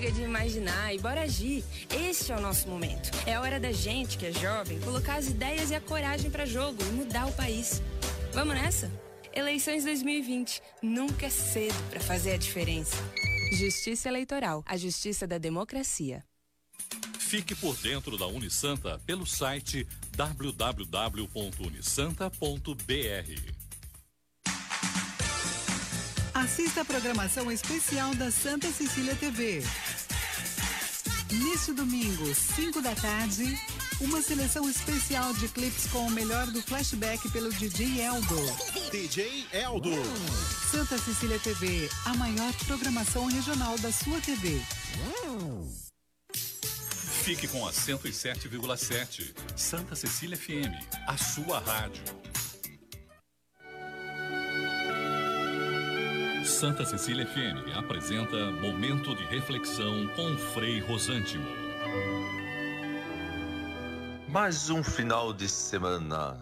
Chega de imaginar e bora agir. Este é o nosso momento. É a hora da gente, que é jovem, colocar as ideias e a coragem para jogo e mudar o país. Vamos nessa? Eleições 2020. Nunca é cedo para fazer a diferença. Justiça Eleitoral. A justiça da democracia. Fique por dentro da Unisanta pelo site www.unisanta.br. Assista a programação especial da Santa Cecília TV. Neste domingo, 5 da tarde, uma seleção especial de clipes com o melhor do flashback pelo DJ Eldo. DJ Eldo. Santa Cecília TV, a maior programação regional da sua TV. Fique com a 107,7. Santa Cecília FM, a sua rádio. Santa Cecília FM apresenta Momento de Reflexão com Frei Rosântimo. Mais um final de semana.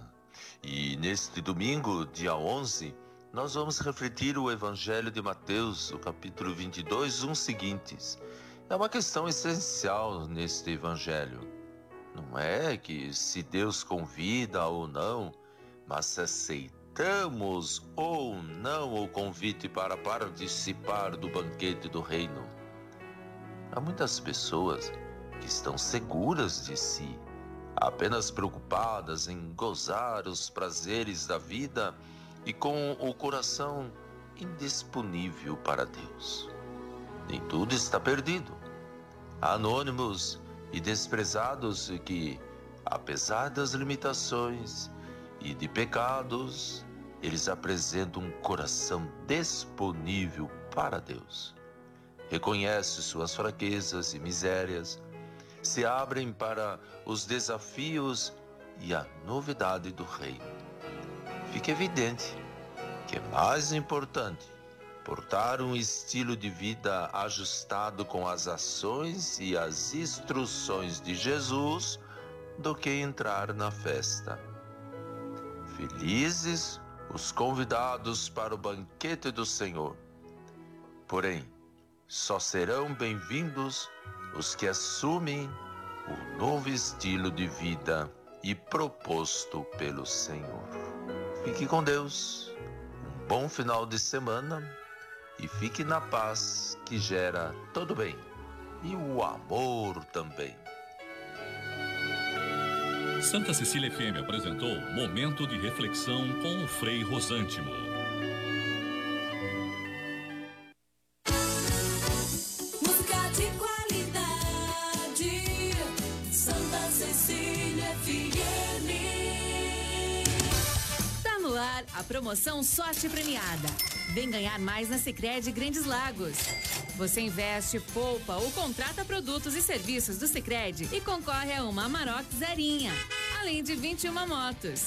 E neste domingo, dia 11, nós vamos refletir o Evangelho de Mateus, o capítulo 22, uns seguintes. É uma questão essencial neste Evangelho. Não é que se Deus convida ou não, mas se aceita aceitamos ou não o convite para participar do banquete do reino. Há muitas pessoas que estão seguras de si, apenas preocupadas em gozar os prazeres da vida e com o coração indisponível para Deus. Nem tudo está perdido. Há anônimos e desprezados que, apesar das limitações e de pecados, eles apresentam um coração disponível para Deus. Reconhecem suas fraquezas e misérias, se abrem para os desafios e a novidade do reino. Fica evidente que é mais importante portar um estilo de vida ajustado com as ações e as instruções de Jesus do que entrar na festa. Felizes os convidados para o banquete do Senhor. Porém, só serão bem-vindos os que assumem o novo estilo de vida e proposto pelo Senhor. Fique com Deus, um bom final de semana e fique na paz que gera todo bem e o amor também. Santa Cecília FM apresentou Momento de Reflexão com o Frei Rosântimo. Música de qualidade, Santa Cecília FM. Tá no ar a promoção Sorte Premiada. Vem ganhar mais na Sicredi Grandes Lagos. Você investe, poupa ou contrata produtos e serviços do Sicredi e concorre a uma Amarok Zerinha, além de 21 motos.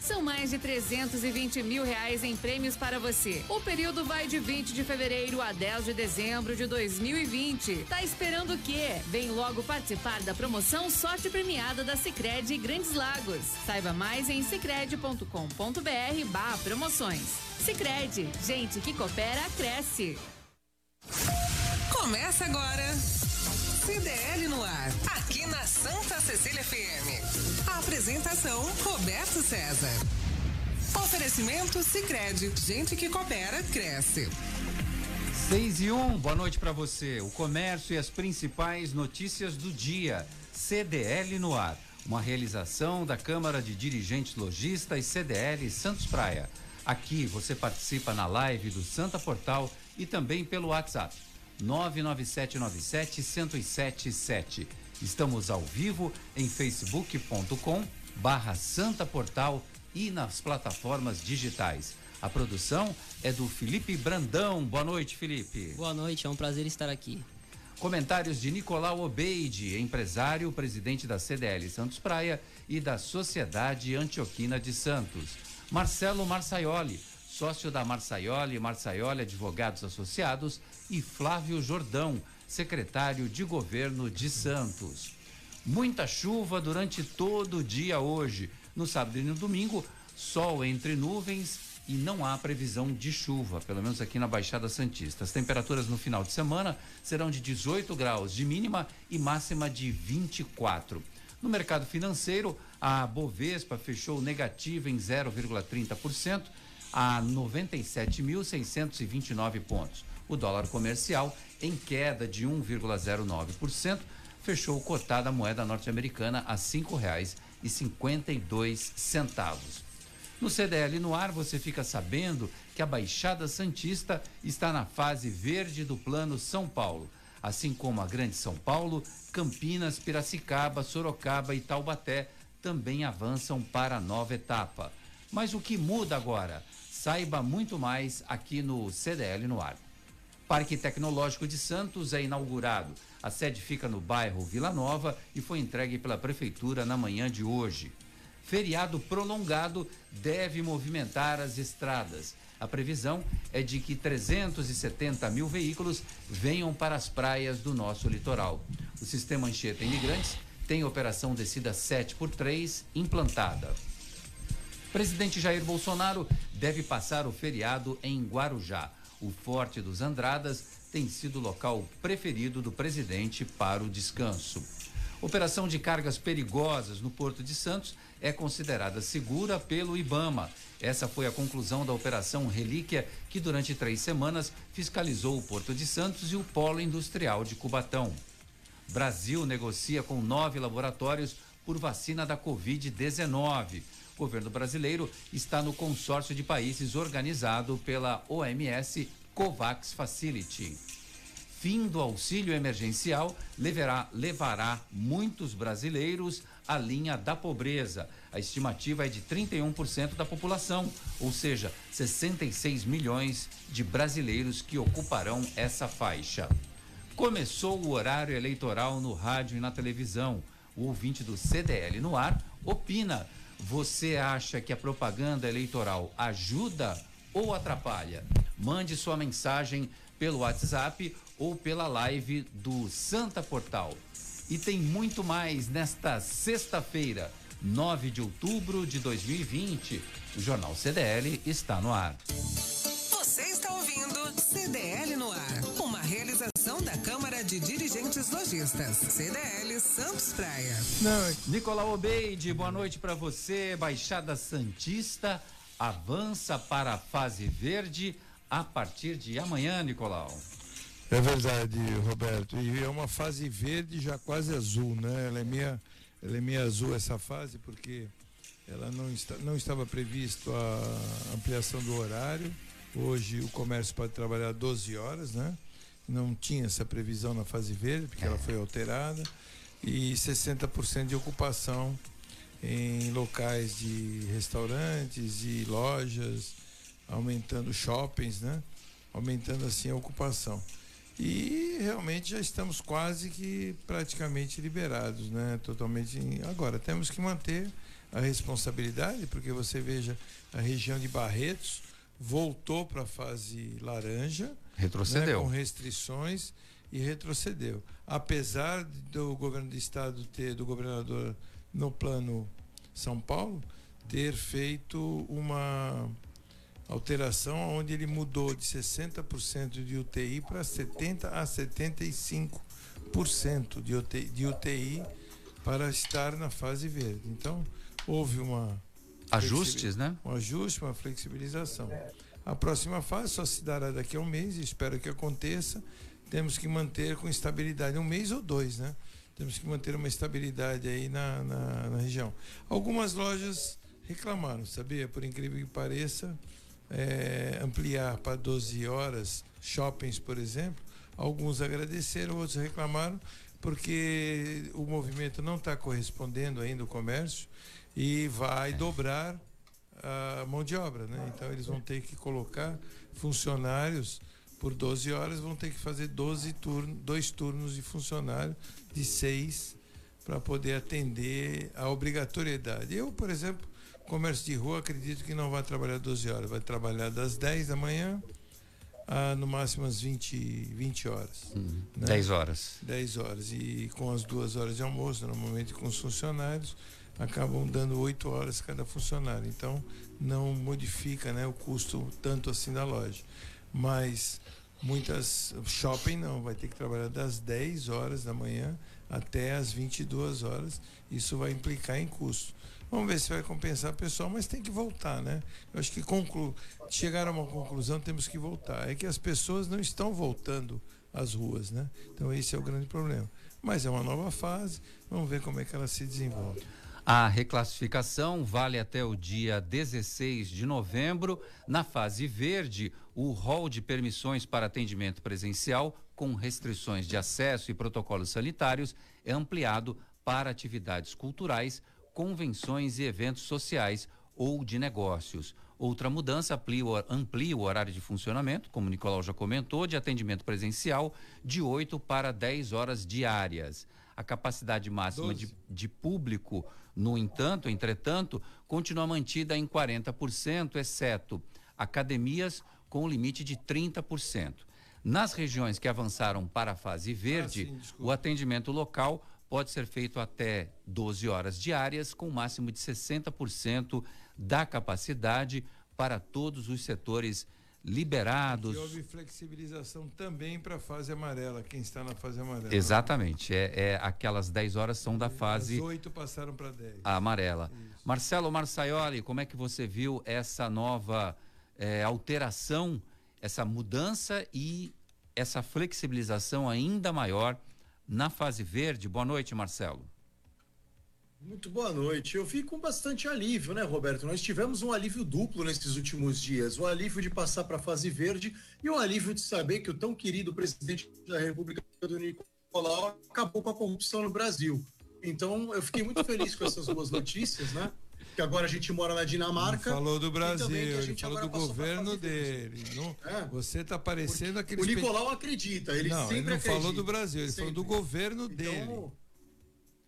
São mais de 320 mil reais em prêmios para você. O período vai de 20 de fevereiro a 10 de dezembro de 2020. Tá esperando o quê? Vem logo participar da promoção Sorte Premiada da Sicredi Grandes Lagos. Saiba mais em sicredi.com.br barra promoções. Sicredi, gente que coopera, cresce. Começa agora. CDL no ar, aqui na Santa Cecília FM. A apresentação Roberto César. Oferecimento Sicredi, gente que coopera cresce. 6 e 1, boa noite para você. O comércio e as principais notícias do dia. CDL no ar, uma realização da Câmara de Dirigentes Logistas CDL Santos Praia. Aqui você participa na live do Santa Portal e também pelo WhatsApp 99797-1077. Estamos ao vivo em facebook.com barra Santa Portal e nas plataformas digitais. A produção é do Felipe Brandão. Boa noite, Felipe. Boa noite, é um prazer estar aqui. Comentários de Nicolau Obeide, empresário, presidente da CDL Santos Praia e da Sociedade Antioquina de Santos. Marcelo Marçaioli, sócio da Marçaioli, Marçaioli Advogados Associados e Flávio Jordão, secretário de governo de Santos. Muita chuva durante todo o dia hoje. No sábado e no domingo, sol entre nuvens e não há previsão de chuva, pelo menos aqui na Baixada Santista. As temperaturas no final de semana serão de 18 graus de mínima e máxima de 24. No mercado financeiro, a Bovespa fechou negativa em 0,30% a 97.629 pontos. O dólar comercial, em queda de 1,09%, fechou cotada a moeda norte-americana a R$ 5,52. No CDL no ar, você fica sabendo que a Baixada Santista está na fase verde do Plano São Paulo, assim como a Grande São Paulo, Campinas, Piracicaba, Sorocaba e Taubaté também avançam para a nova etapa. Mas o que muda agora? Saiba muito mais aqui no CDL no ar. Parque Tecnológico de Santos é inaugurado. A sede fica no bairro Vila Nova e foi entregue pela Prefeitura na manhã de hoje. Feriado prolongado deve movimentar as estradas. A previsão é de que 370 mil veículos venham para as praias do nosso litoral. O sistema Anchieta Imigrantes tem operação descida 7 por 3 implantada. Presidente Jair Bolsonaro deve passar o feriado em Guarujá. O Forte dos Andradas tem sido o local preferido do presidente para o descanso. Operação de cargas perigosas no Porto de Santos é considerada segura pelo Ibama. Essa foi a conclusão da Operação Relíquia, que durante três semanas fiscalizou o Porto de Santos e o Polo Industrial de Cubatão. Brasil negocia com nove laboratórios por vacina da Covid-19. O governo brasileiro está no consórcio de países organizado pela OMS COVAX Facility. Fim do auxílio emergencial levará, levará muitos brasileiros à linha da pobreza. A estimativa é de 31% da população, ou seja, 66 milhões de brasileiros que ocuparão essa faixa. Começou o horário eleitoral no rádio e na televisão. O ouvinte do CDL no ar opina. Você acha que a propaganda eleitoral ajuda ou atrapalha? Mande sua mensagem pelo WhatsApp ou pela live do Santa Portal. E tem muito mais nesta sexta-feira, 9 de outubro de 2020. O Jornal CDL está no ar. Você está ouvindo CDL no ar, uma realização da Câmara de Dirigentes Lojistas, CDL Santos Praia. Não, Nicolau Obeide, boa noite para você. Baixada Santista avança para a fase verde a partir de amanhã, Nicolau. É verdade, Roberto. E é uma fase verde já quase azul, né? Ela é meia, ela é meia azul essa fase porque ela não, está, não estava previsto a ampliação do horário. Hoje o comércio pode trabalhar 12 horas, né? Não tinha essa previsão na fase verde, porque ela foi alterada. E 60% de ocupação em locais de restaurantes e lojas, aumentando shoppings, né? Aumentando assim a ocupação. E realmente já estamos quase que praticamente liberados, né? Totalmente. Agora, temos que manter a responsabilidade, porque você veja, a região de Barretos voltou para a fase laranja. Retrocedeu. né, com restrições e retrocedeu. Apesar do governo do estado ter, do governador no plano São Paulo, ter feito uma alteração onde ele mudou de 60% de UTI para 70 a 75% de UTI, de UTI para estar na fase verde. Então, houve uma Ajustes, né? um ajuste, uma flexibilização. A próxima fase só se dará daqui a um mês, e espero que aconteça. Temos que manter com estabilidade, um mês ou dois, né? Temos que manter uma estabilidade aí na, na, na região. Algumas lojas reclamaram, sabia? Por incrível que pareça, é, ampliar para 12 horas shoppings, por exemplo. Alguns agradeceram, outros reclamaram, porque o movimento não está correspondendo ainda o comércio e vai dobrar a mão de obra, né? Então eles vão ter que colocar funcionários por 12 horas, vão ter que fazer 12 turnos, dois turnos de funcionário de seis para poder atender a obrigatoriedade. Eu, por exemplo, comércio de rua, acredito que não vai trabalhar 12 horas, vai trabalhar das 10 da manhã a no máximo às 20, 20 horas. né? 10 horas. 10 horas. E com as duas horas de almoço, normalmente com os funcionários, acabam dando oito horas cada funcionário. Então não modifica né, o custo tanto assim da loja. Mas muitas shopping não, vai ter que trabalhar das 10 horas da manhã até as 22 horas. Isso vai implicar em custo. Vamos ver se vai compensar o pessoal, mas tem que voltar, né? Eu acho que conclu... chegar a uma conclusão, temos que voltar. É que as pessoas não estão voltando às ruas, né? Então esse é o grande problema. Mas é uma nova fase, vamos ver como é que ela se desenvolve. A reclassificação vale até o dia 16 de novembro. Na fase verde, o rol de permissões para atendimento presencial, com restrições de acesso e protocolos sanitários, é ampliado para atividades culturais, convenções e eventos sociais ou de negócios. Outra mudança amplia, o horário de funcionamento, como o Nicolau já comentou, de atendimento presencial de 8 para 10 horas diárias. A capacidade máxima de, de público, no entanto, entretanto, continua mantida em 40%, exceto academias com limite de 30%. Nas regiões que avançaram para a fase verde, ah, sim, o atendimento local pode ser feito até 12 horas diárias, com um máximo de 60% da capacidade para todos os setores liberados. E houve flexibilização também para a fase amarela, quem está na fase amarela. Exatamente, é, é aquelas 10 horas são da fase. As 8 passaram para 10. A amarela. Isso. Marcelo Marçaioli, como é que você viu essa nova é, alteração, essa mudança e essa flexibilização ainda maior na fase verde. Boa noite, Marcelo. Muito boa noite. Eu fico com bastante alívio, né, Roberto? Nós tivemos um alívio duplo nesses últimos dias: o alívio de passar para a fase verde e o alívio de saber que o tão querido presidente da República do Nicolau acabou com a corrupção no Brasil. Então, eu fiquei muito feliz com essas duas notícias, né? Que agora a gente mora na Dinamarca. Não falou do Brasil, ele falou do governo dele. Não, é. Você está parecendo aquele. O Nicolau acredita, ele não, sempre ele não acredita. falou do Brasil, ele sempre. falou do governo então, dele.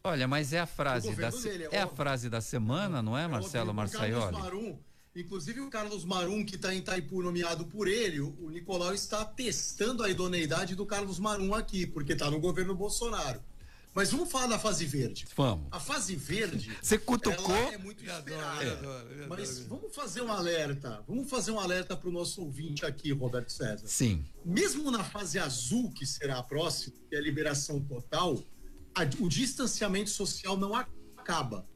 Olha, mas é a frase da dele, é, é a frase da semana, não é, Marcelo é Marçaioli? Marum, inclusive o Carlos Marum, que está em Itaipu nomeado por ele, o Nicolau está testando a idoneidade do Carlos Marum aqui, porque está no governo Bolsonaro. Mas vamos falar da fase verde. Vamos. A fase verde. Você cutucou? é muito esperada. É. Mas vamos fazer um alerta. Vamos fazer um alerta para o nosso ouvinte aqui, Roberto César. Sim. Mesmo na fase azul, que será a próxima, que é a liberação total, a, o distanciamento social não acaba.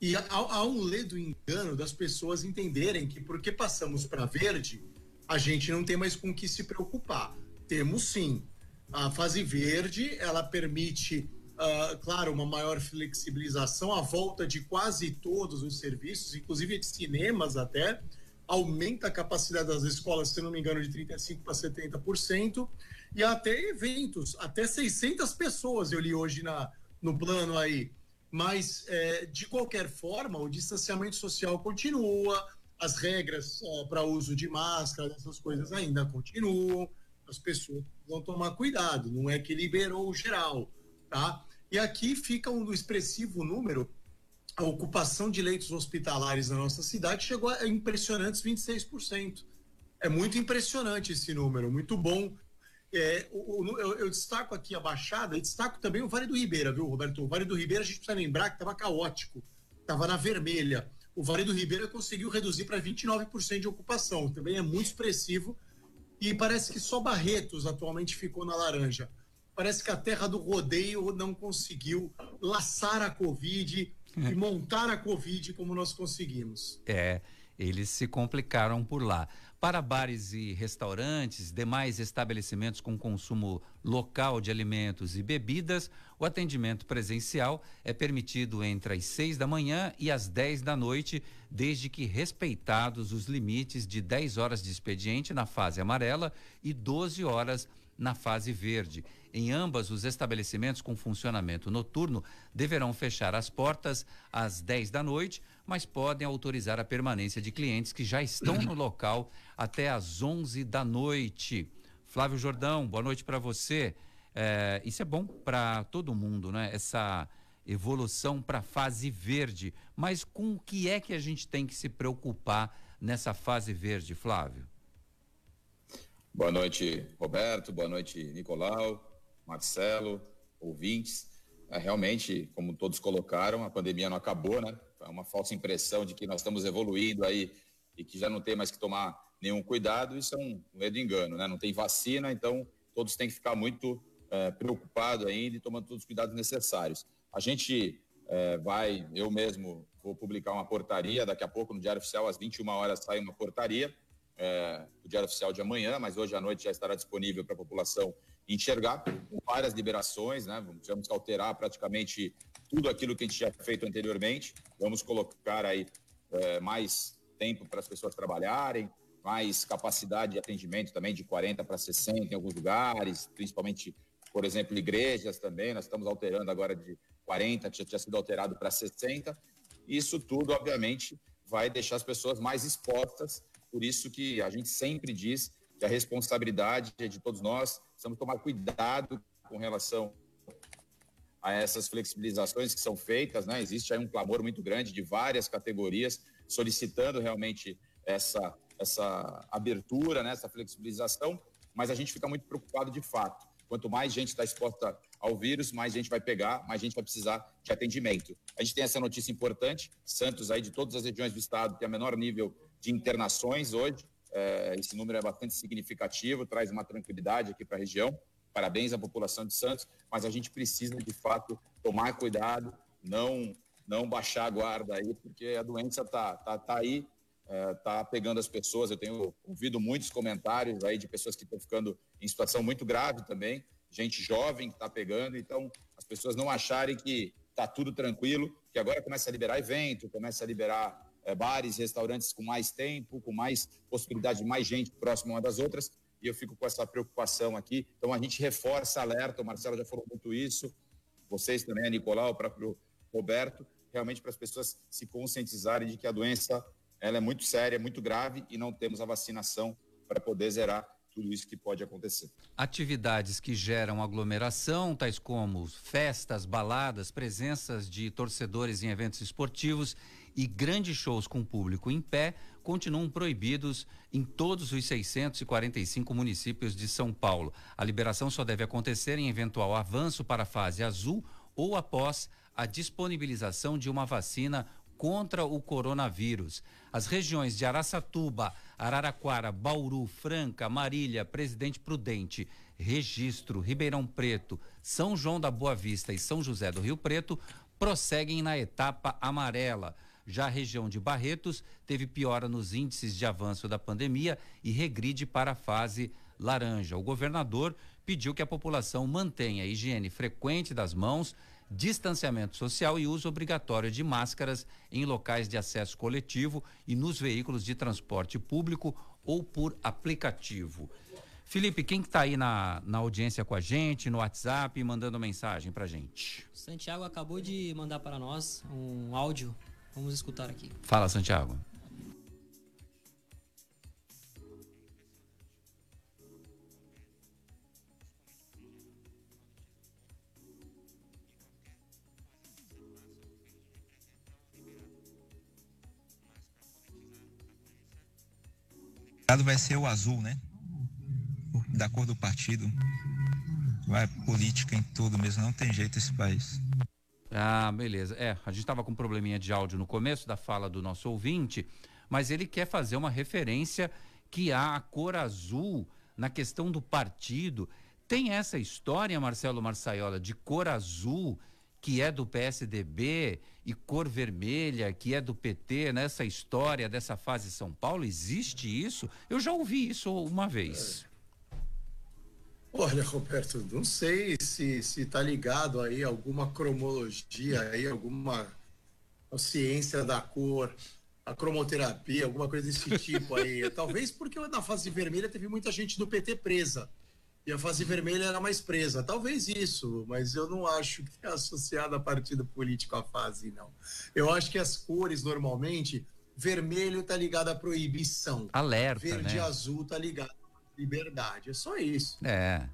E há, há um ledo engano das pessoas entenderem que porque passamos para verde, a gente não tem mais com que se preocupar. Temos sim. A fase verde, ela permite uh, claro, uma maior flexibilização, a volta de quase todos os serviços, inclusive de cinemas até, aumenta a capacidade das escolas, se não me engano, de 35% para 70%, e até eventos, até 600 pessoas eu li hoje na, no plano aí. Mas, é, de qualquer forma, o distanciamento social continua, as regras uh, para uso de máscara, essas coisas ainda continuam, as pessoas vão tomar cuidado, não é que liberou geral, tá? E aqui fica um expressivo número. A ocupação de leitos hospitalares na nossa cidade chegou a impressionantes 26%. É muito impressionante esse número, muito bom. É, o, o, eu, eu, destaco aqui a Baixada e destaco também o Vale do Ribeira, viu, Roberto? O Vale do Ribeira, a gente precisa lembrar que estava caótico, estava na vermelha. O Vale do Ribeira conseguiu reduzir para 29% de ocupação, também é muito expressivo. E parece que só Barretos atualmente ficou na laranja parece que a terra do rodeio não conseguiu laçar a Covid e montar a Covid como nós conseguimos. É, eles se complicaram por lá. Para bares e restaurantes, demais estabelecimentos com consumo local de alimentos e bebidas, o atendimento presencial é permitido entre as 6 da manhã e as 10 da noite, desde que respeitados os limites de 10 horas de expediente na fase amarela e 12 horas na fase verde. Em ambas, os estabelecimentos com funcionamento noturno deverão fechar as portas às 10 da noite, mas podem autorizar a permanência de clientes que já estão no local até às 11 da noite. Flávio Jordão, boa noite para você. É, isso é bom para todo mundo, né? Essa evolução para a fase verde. Mas com o que é que a gente tem que se preocupar nessa fase verde, Flávio? Boa noite, Roberto. Boa noite, Nicolau. Marcelo, ouvintes. É, realmente, como todos colocaram, a pandemia não acabou, né? É uma falsa impressão de que nós estamos evoluindo aí e que já não tem mais que tomar nenhum cuidado. Isso é um medo engano, né? Não tem vacina, então todos têm que ficar muito é, preocupados ainda e tomando todos os cuidados necessários. A gente é, vai, eu mesmo vou publicar uma portaria, daqui a pouco no Diário Oficial, às 21 horas, sai uma portaria, é, o Diário Oficial de amanhã, mas hoje à noite já estará disponível para a população enxergar, com várias liberações, né? Que alterar praticamente tudo aquilo que a gente já feito anteriormente. Vamos colocar aí é, mais tempo para as pessoas trabalharem, mais capacidade de atendimento também de 40 para 60 em alguns lugares, principalmente, por exemplo, igrejas também. Nós estamos alterando agora de 40, que já tinha sido alterado para 60. Isso tudo, obviamente, vai deixar as pessoas mais expostas. Por isso que a gente sempre diz que a responsabilidade é de todos nós. Precisamos tomar cuidado com relação a essas flexibilizações que são feitas, né? Existe aí um clamor muito grande de várias categorias solicitando realmente essa essa abertura, né, essa flexibilização, mas a gente fica muito preocupado de fato. Quanto mais gente está exposta ao vírus, mais gente vai pegar, mais gente vai precisar de atendimento. A gente tem essa notícia importante, Santos aí de todas as regiões do estado tem o menor nível de internações hoje, é, esse número é bastante significativo, traz uma tranquilidade aqui para a região. Parabéns à população de Santos, mas a gente precisa de fato tomar cuidado, não não baixar a guarda aí, porque a doença tá tá, tá aí, é, tá pegando as pessoas. Eu tenho ouvido muitos comentários aí de pessoas que estão ficando em situação muito grave também, gente jovem que está pegando. Então, as pessoas não acharem que tá tudo tranquilo, que agora começa a liberar evento, começa a liberar é, bares, restaurantes com mais tempo, com mais possibilidade de mais gente próxima uma das outras, e eu fico com essa preocupação aqui. Então a gente reforça alerta, o Marcelo já falou muito isso, vocês também, a Nicolau, o próprio Roberto, realmente para as pessoas se conscientizarem de que a doença ela é muito séria, muito grave e não temos a vacinação para poder zerar tudo isso que pode acontecer. Atividades que geram aglomeração, tais como festas, baladas, presenças de torcedores em eventos esportivos e grandes shows com público em pé continuam proibidos em todos os 645 municípios de São Paulo. A liberação só deve acontecer em eventual avanço para a fase azul ou após a disponibilização de uma vacina contra o coronavírus. As regiões de Araçatuba, Araraquara, Bauru, Franca, Marília, Presidente Prudente, Registro, Ribeirão Preto, São João da Boa Vista e São José do Rio Preto prosseguem na etapa amarela. Já a região de Barretos teve piora nos índices de avanço da pandemia e regride para a fase laranja. O governador pediu que a população mantenha a higiene frequente das mãos, distanciamento social e uso obrigatório de máscaras em locais de acesso coletivo e nos veículos de transporte público ou por aplicativo. Felipe, quem está aí na, na audiência com a gente, no WhatsApp, mandando mensagem para gente? Santiago acabou de mandar para nós um áudio Vamos escutar aqui. Fala, Santiago. vai ser o azul, né? Da cor do partido. Vai política em tudo mesmo, não tem jeito esse país. Ah, beleza. É, a gente estava com um probleminha de áudio no começo da fala do nosso ouvinte, mas ele quer fazer uma referência que há a cor azul na questão do partido. Tem essa história, Marcelo Marçaiola, de cor azul que é do PSDB e cor vermelha que é do PT nessa história dessa fase São Paulo? Existe isso? Eu já ouvi isso uma vez. Olha, Roberto, não sei se se está ligado aí alguma cromologia aí, alguma ciência da cor, a cromoterapia, alguma coisa desse tipo aí. Talvez porque na fase vermelha teve muita gente do PT presa e a fase vermelha era mais presa. Talvez isso, mas eu não acho que é associado a partido político a fase, não. Eu acho que as cores normalmente vermelho está ligado à proibição. Alerta, Verde né? e azul está ligado liberdade. É só isso. É.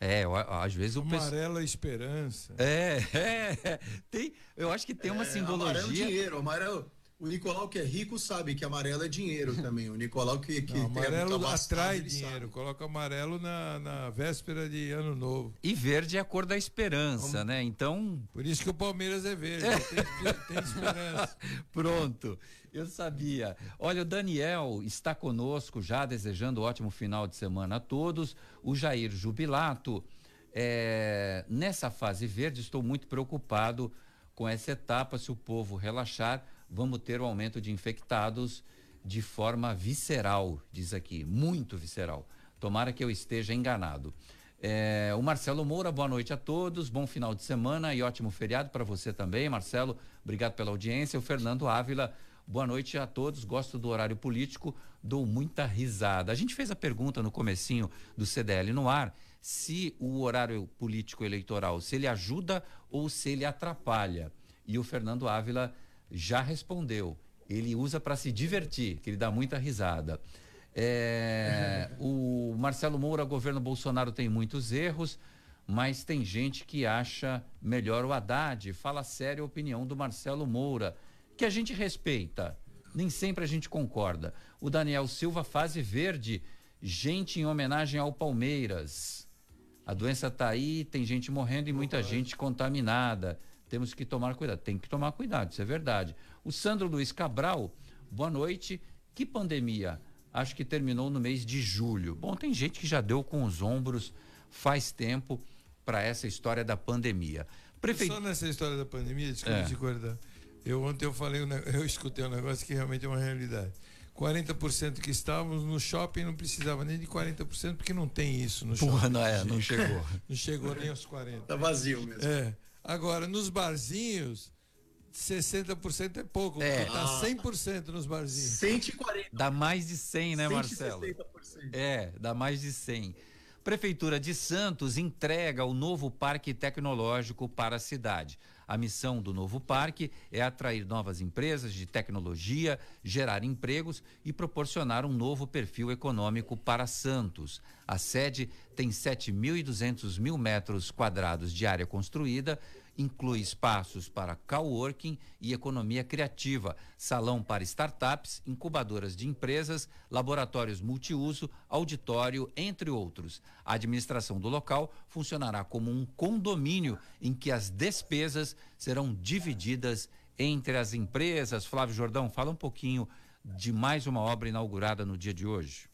É, eu, às vezes o. Amarela esperança. É, é, tem, eu acho que tem uma É, Amarelo simbologia. dinheiro, amarelo, O Nicolau que é rico sabe que amarelo é dinheiro também. O Nicolau que, que Não, tem amarelo abastada, atrai dinheiro. sabe. Coloca amarelo na, na véspera de ano novo. E verde é a cor da esperança, né? Então. Por isso que o Palmeiras é verde. Tem, tem esperança. Pronto, eu sabia. Olha, o Daniel está conosco já, desejando um ótimo final de semana a todos. O Jair Jubilato. é, nessa fase verde, estou muito preocupado com essa etapa. Se o povo relaxar, vamos ter o aumento de infectados de forma visceral, diz aqui, muito visceral. Tomara que eu esteja enganado. É, o Marcelo Moura, boa noite a todos, bom final de semana e ótimo feriado para você também, Marcelo. Obrigado pela audiência. O Fernando Ávila, boa noite a todos. Gosto do horário político, dou muita risada. A gente fez a pergunta no comecinho do CDL no ar se o horário político eleitoral, se ele ajuda ou se ele atrapalha. E o Fernando Ávila já respondeu. Ele usa para se divertir, que ele dá muita risada. É, o Marcelo Moura, governo Bolsonaro tem muitos erros, mas tem gente que acha melhor o Haddad. Fala sério a opinião do Marcelo Moura, que a gente respeita. Nem sempre a gente concorda. O Daniel Silva, fase verde, gente em homenagem ao Palmeiras. A doença está aí, tem gente morrendo e muita gente contaminada. Temos que tomar cuidado. Tem que tomar cuidado, isso é verdade. O Sandro Luiz Cabral, boa noite. Que pandemia? Acho que terminou no mês de julho. Bom, tem gente que já deu com os ombros faz tempo para essa história da pandemia. Prefeito... Só nessa história da pandemia, desculpa É. te cortar. Eu ontem eu falei, eu escutei um negócio que realmente é uma realidade. 40% que estávamos no shopping não precisava nem de 40% porque não tem isso no shopping. Porra, não é, não chegou. não chegou nem aos 40. Tá vazio mesmo. É. Agora, nos barzinhos, 60% é pouco, É. porque tá 100% nos barzinhos. 140. Dá mais de 100, né, Marcelo? 160%. É, dá mais de 100. Prefeitura de Santos entrega o novo parque tecnológico para a cidade. A missão do novo parque é atrair novas empresas de tecnologia, gerar empregos e proporcionar um novo perfil econômico para Santos. A sede tem 7.200 mil metros quadrados de área construída, inclui espaços para coworking e economia criativa, salão para startups, incubadoras de empresas, laboratórios multiuso, auditório, entre outros. A administração do local funcionará como um condomínio em que as despesas serão divididas entre as empresas. Flávio Jordão, fala um pouquinho de mais uma obra inaugurada no dia de hoje.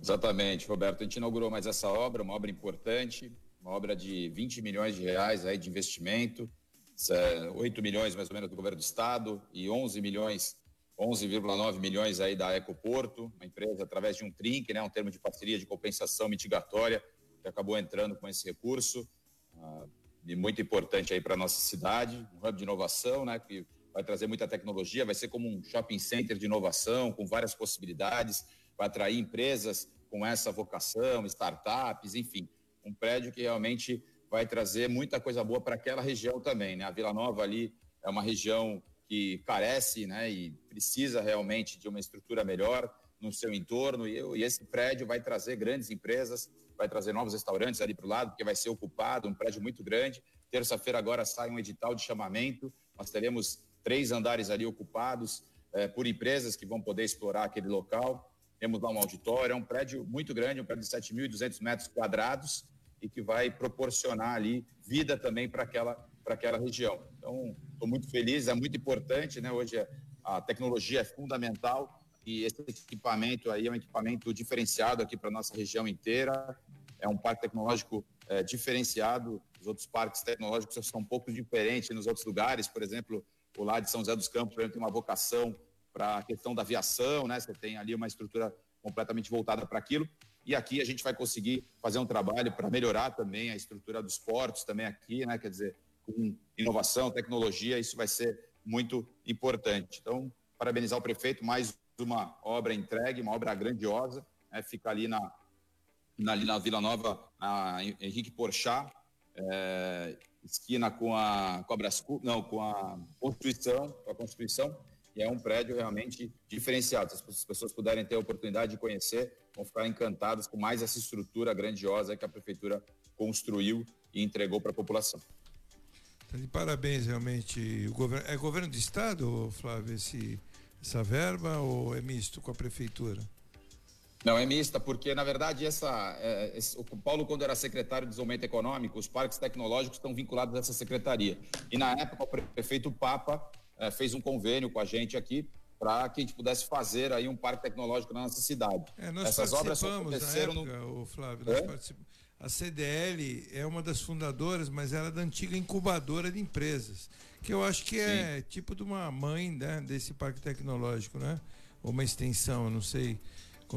Exatamente, Roberto. A gente inaugurou mais essa obra, uma obra importante, uma obra de 20 milhões de reais aí de investimento, Isso é 8 milhões mais ou menos do governo do estado e 11 milhões, 11,9 milhões aí da Ecoporto, uma empresa através de um trinque, né, um termo de parceria de compensação mitigatória que acabou entrando com esse recurso, ah, e muito importante aí para nossa cidade, um hub de inovação, né, que vai trazer muita tecnologia, vai ser como um shopping center de inovação com várias possibilidades, vai atrair empresas com essa vocação, startups, enfim, um prédio que realmente vai trazer muita coisa boa para aquela região também, né? A Vila Nova ali é uma região que carece, né, e precisa realmente de uma estrutura melhor no seu entorno e, e esse prédio vai trazer grandes empresas, vai trazer novos restaurantes ali para o lado, porque vai ser ocupado, um prédio muito grande. Terça-feira agora sai um edital de chamamento, nós teremos três andares ali ocupados eh, por empresas que vão poder explorar aquele local. Temos lá um auditório, é um prédio muito grande, um prédio de 7.200 metros quadrados e que vai proporcionar ali vida também para aquela, para aquela região. Então, estou muito feliz, é muito importante, né? Hoje é- a tecnologia é fundamental e esse equipamento aí é um equipamento diferenciado aqui para nossa região inteira. É um parque tecnológico eh, diferenciado. Os outros parques tecnológicos são um pouco diferentes nos outros lugares. Por exemplo, o lá de São José dos Campos por exemplo, tem uma vocação para a questão da aviação, né? Você tem ali uma estrutura completamente voltada para aquilo. E aqui a gente vai conseguir fazer um trabalho para melhorar também a estrutura dos portos também aqui, né? Quer dizer, com inovação, tecnologia, isso vai ser muito importante. Então, parabenizar o prefeito, mais uma obra entregue, uma obra grandiosa, né? fica ali na, na, ali na Vila Nova, na Henrique Porchat, é, esquina com a, a não, com a Constituição, com a Constituição, e é um prédio realmente diferenciado. Se as pessoas puderem ter a oportunidade de conhecer, vão ficar encantadas com mais essa estrutura grandiosa que a prefeitura construiu e entregou para a população. Tá de parabéns, realmente. O governo, é governo do estado, Flávio, esse, essa verba ou é misto com a prefeitura? Não, é mista, porque, na verdade, essa, é, esse- o Paulo, quando era secretário de Desenvolvimento Econômico, os parques tecnológicos estão vinculados a essa secretaria. E, na época, o prefeito Papa eh, fez um convênio com a gente aqui para que a gente pudesse fazer aí um parque tecnológico na nossa cidade. É, nós Essas obras na aconteceram no... época, o Flávio, É? a CDL é uma das fundadoras, mas ela é da antiga incubadora de empresas, que eu acho que é tipo de uma mãe né, desse parque tecnológico, né? Ou uma extensão, eu não sei.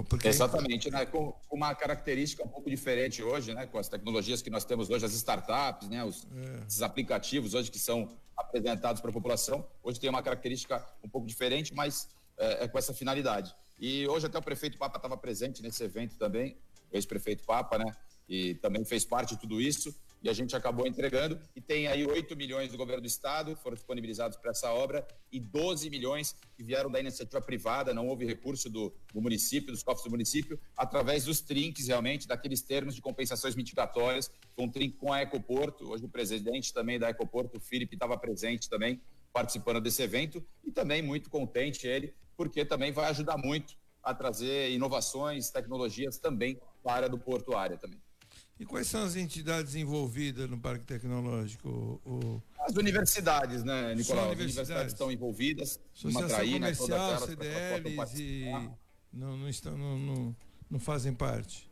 Porque Exatamente, né? Com com uma característica um pouco diferente hoje, né? Com as tecnologias que nós temos hoje, as startups, né? Os, É. esses aplicativos hoje que são apresentados para a população, hoje tem uma característica um pouco diferente, mas é, é com essa finalidade. E hoje até o prefeito Papa estava presente nesse evento também, o ex-prefeito Papa, né? E também fez parte de tudo isso. E a gente acabou entregando. E tem aí 8 milhões do governo do estado, foram disponibilizados para essa obra, e 12 milhões que vieram da iniciativa privada, não houve recurso do, do município, dos cofres do município, através dos trinques, realmente, daqueles termos de compensações mitigatórias. Foi um trinque com a Ecoporto. Hoje o presidente também da Ecoporto, o Felipe, estava presente também, participando desse evento, e também muito contente ele, porque também vai ajudar muito a trazer inovações, tecnologias também para a área do portuária também. E quais são as entidades envolvidas no Parque Tecnológico? O, o- As universidades, né, Nicolau? As universidades. universidades estão envolvidas. Associação Matraí, né, Comercial, possam CDLs e não, não, estão, não, não, não fazem parte?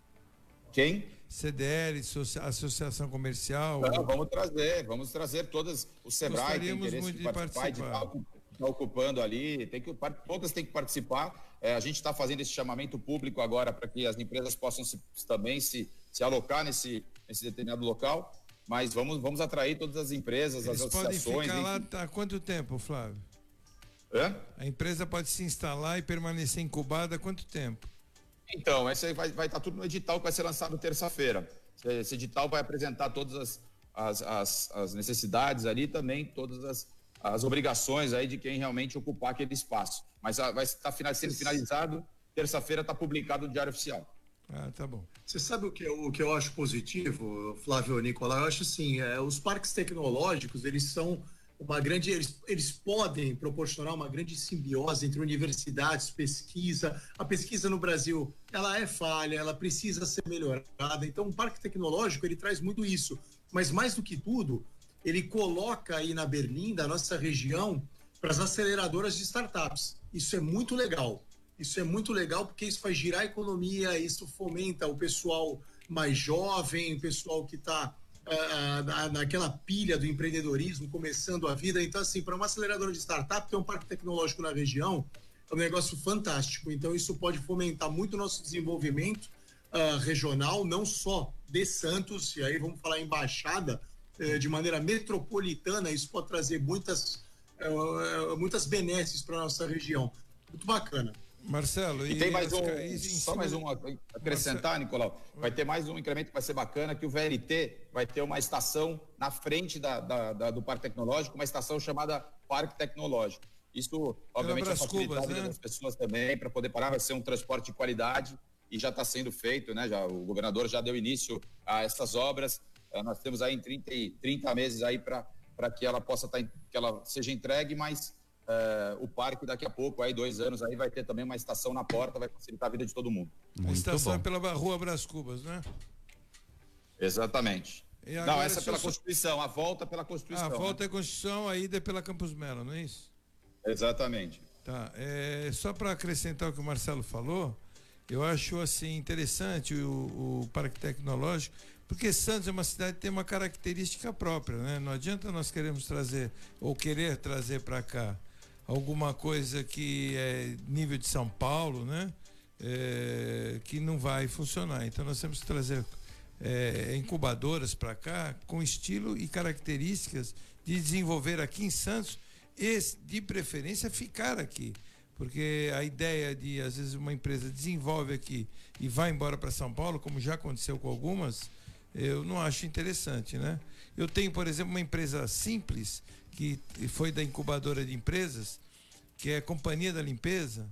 Quem? CDL, Socia- Associação Comercial. Não, vamos trazer, vamos trazer todas. O Sebrae tem interesse muito de de participar, de participar. estar ocupando ali, tem que, todas têm que participar. É, a gente está fazendo esse chamamento público agora para que as empresas possam se- também se, se alocar nesse, nesse determinado local. Mas vamos, vamos atrair todas as empresas, Eles as podem associações. ficar lá há quanto tempo, Flávio? Hã? A empresa pode se instalar e permanecer incubada há quanto tempo? Então, esse aí vai estar tudo no edital que vai ser lançado terça-feira. Esse- edital vai apresentar todas as, as, as, as necessidades ali, também todas as, as obrigações aí de quem realmente ocupar aquele espaço. Mas ah, vai estar sendo finalizado, terça-feira está publicado no Diário Oficial. Ah, tá bom. Você sabe o que, eu- o que eu acho positivo, Flávio Nicolau? Eu acho assim, é, os parques tecnológicos, eles são uma grande, eles, eles podem proporcionar uma grande simbiose entre universidades, pesquisa. A pesquisa no Brasil, ela é falha, ela precisa ser melhorada. Então, o parque tecnológico, ele traz muito isso. Mas mais do que tudo, ele coloca aí na Berlim, da nossa região, para as aceleradoras de startups. Isso é muito legal. Isso é muito legal porque isso faz girar a economia, isso fomenta o pessoal mais jovem, o pessoal que está naquela pilha do empreendedorismo, começando a vida. Então, assim, para uma aceleradora de startup, ter um parque tecnológico na região é um negócio fantástico. Então, isso pode fomentar muito o nosso desenvolvimento ah, regional, não só de Santos, e aí vamos falar embaixada, eh, de maneira metropolitana, isso pode trazer muitas, eh, muitas benesses para nossa região. Muito bacana. Marcelo, E tem mais um, e só mais um acrescentar, Nicolau. Vai ter mais um incremento que vai ser bacana, que o VLT vai ter uma estação na frente da, da- da- do Parque Tecnológico, uma estação chamada Parque Tecnológico. Isso, obviamente, vai facilitar a vida né? das pessoas também, para poder parar, vai ser um transporte de qualidade e já está sendo feito, né? Já, o governador já deu início a essas obras. Eh, nós temos aí em 30, e- 30 meses aí para que ela possa estar, que ela seja entregue, mas eh, o parque daqui a pouco, aí dois anos, aí vai ter também uma estação na porta, vai facilitar a vida de todo mundo. A estação é pela Rua Brás Cubas, né? Exatamente. E Não, essa é pela eu- Constituição, a volta pela Constituição. A né? volta é Constituição, a ida é pela Campos Melo, não é isso? Exatamente. Tá. É, só para acrescentar o que o Marcelo falou, eu acho assim interessante o, o Parque Tecnológico, porque Santos é uma cidade que tem uma característica própria, né? Não adianta nós queremos trazer ou querer trazer para cá alguma coisa que é nível de São Paulo, né? É, que não vai funcionar. Então nós temos que trazer é, incubadoras para cá com estilo e características de desenvolver aqui em Santos e de preferência ficar aqui porque a ideia de às vezes uma empresa desenvolve aqui e vai embora para São Paulo como já aconteceu com algumas eu não acho interessante né eu tenho por exemplo uma empresa simples que foi da incubadora de empresas que é a companhia da limpeza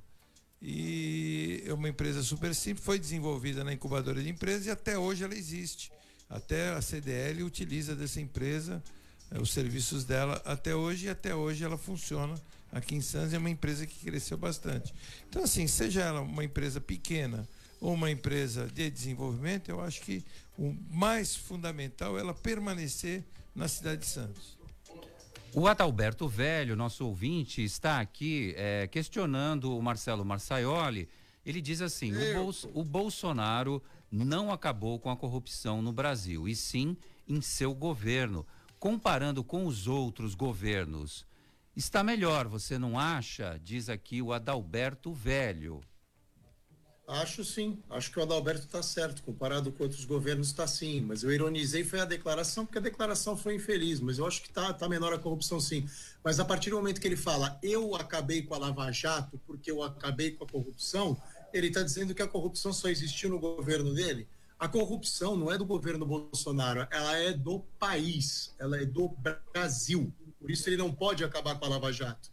e é uma empresa super simples, foi desenvolvida na incubadora de empresas e até hoje ela existe. Até a CDL utiliza dessa empresa eh, os serviços dela até hoje e até hoje ela funciona aqui em Santos é uma empresa que cresceu bastante. Então assim, seja ela uma empresa pequena ou uma empresa de desenvolvimento, eu acho que o mais fundamental é ela permanecer na cidade de Santos. O Adalberto Velho, nosso ouvinte, está aqui eh, questionando o Marcelo Marçaioli. Ele diz assim: o, Bols- o Bolsonaro não acabou com a corrupção no Brasil, e sim em seu governo. Comparando com os outros governos, está melhor, você não acha? Diz aqui o Adalberto Velho. Acho sim, acho que o Adalberto está certo, comparado com outros governos está sim, mas eu ironizei foi a declaração, porque a declaração foi infeliz, mas eu acho que tá, tá menor a corrupção sim. Mas a partir do momento que ele fala, eu acabei com a Lava Jato porque eu acabei com a corrupção, ele está dizendo que a corrupção só existiu no governo dele. A corrupção não é do governo Bolsonaro, ela é do país, ela é do Brasil. Por isso ele não pode acabar com a Lava Jato.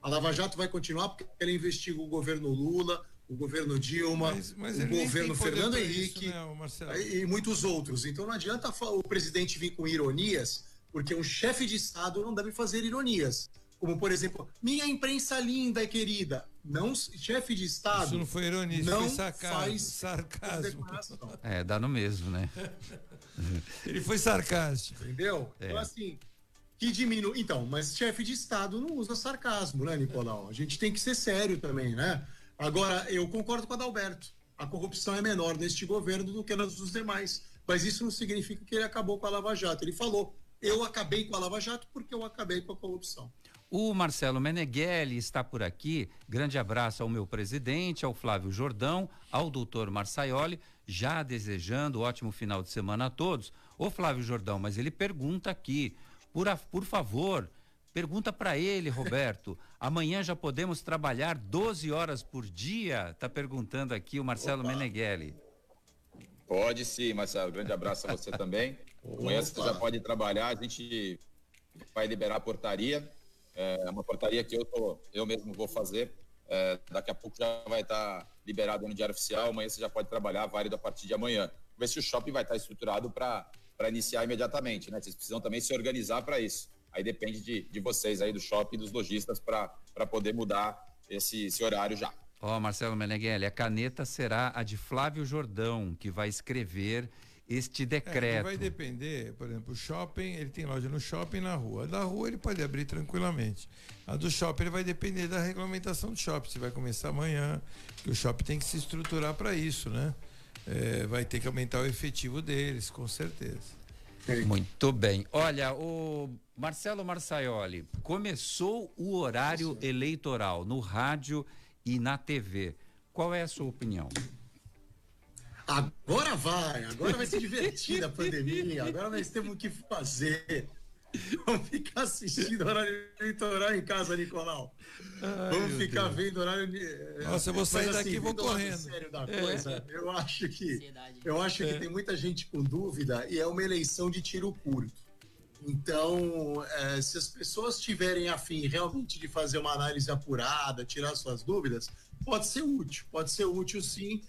A Lava Jato vai continuar porque ela investiga o governo Lula, o governo Dilma, mas o ele nem governo Fernando pra isso, Henrique né, e e muitos outros. Então não adianta o presidente vir com ironias, porque um chefe de Estado não deve fazer ironias. Como, por exemplo, minha imprensa linda e querida. Não, chefe de Estado. Isso não foi ironia, isso não foi sarcasmo, faz sarcasmo. declaração. É, dá no mesmo, né? Ele foi sarcástico. Entendeu? É. Então, assim, que diminui. Então, mas chefe de Estado não usa sarcasmo, né, Nicolau? A gente tem que ser sério também, né? Agora, eu concordo com o Adalberto. A corrupção é menor neste governo do que nos dos demais. Mas isso não significa que ele acabou com a Lava Jato. Ele falou: eu acabei com a Lava Jato porque eu acabei com a corrupção. O Marcelo Meneghelli está por aqui. Grande abraço ao meu presidente, ao Flávio Jordão, ao doutor Marçaioli, já desejando ótimo final de semana a todos. Ô Flávio Jordão, mas ele pergunta aqui, por, a- por favor, pergunta para ele, Roberto. Amanhã já podemos trabalhar 12 horas por dia? Está perguntando aqui o Marcelo Meneghelli. Pode sim, Marcelo. Grande abraço a você também. Amanhã você já pode trabalhar. A gente vai liberar a portaria. É uma portaria que eu, tô, eu mesmo vou fazer. É, daqui a pouco já vai estar liberado no Diário Oficial. Amanhã você já pode trabalhar, válido a partir de amanhã. Vamos ver se o shopping vai estar estruturado para iniciar imediatamente. Né? Vocês precisam também se organizar para isso. Aí depende de, de vocês aí do shopping e dos lojistas para poder mudar esse, esse horário já. Ó, Marcelo Meneghelli, a caneta será a de Flávio Jordão, que vai escrever este É, decreto. vai depender, por exemplo, o shopping, ele tem loja no shopping e na rua. Da rua ele pode abrir tranquilamente. A do shopping ele vai depender da regulamentação do shopping. Se vai começar amanhã, que o shopping tem que se estruturar para isso, né? É, vai ter que aumentar o efetivo deles, com certeza. Muito bem. Olha, o Marcelo Marçaioli, começou o horário eleitoral no rádio e na TV. Qual é a sua opinião? Agora vai, agora vai ser divertida a pandemia, agora nós temos o que fazer. Vamos ficar assistindo horário eleitoral em casa, Nicolau. Vamos meu ficar Deus. vendo horário. eh, Nossa, eu vou sair mas, daqui e vou o lado correndo. sério da É. coisa, eu acho que eu acho que É. tem muita gente com dúvida e é uma eleição de tiro curto. Então, eh, se as pessoas tiverem afim realmente de fazer uma análise apurada, tirar suas dúvidas, pode ser útil, pode ser útil sim,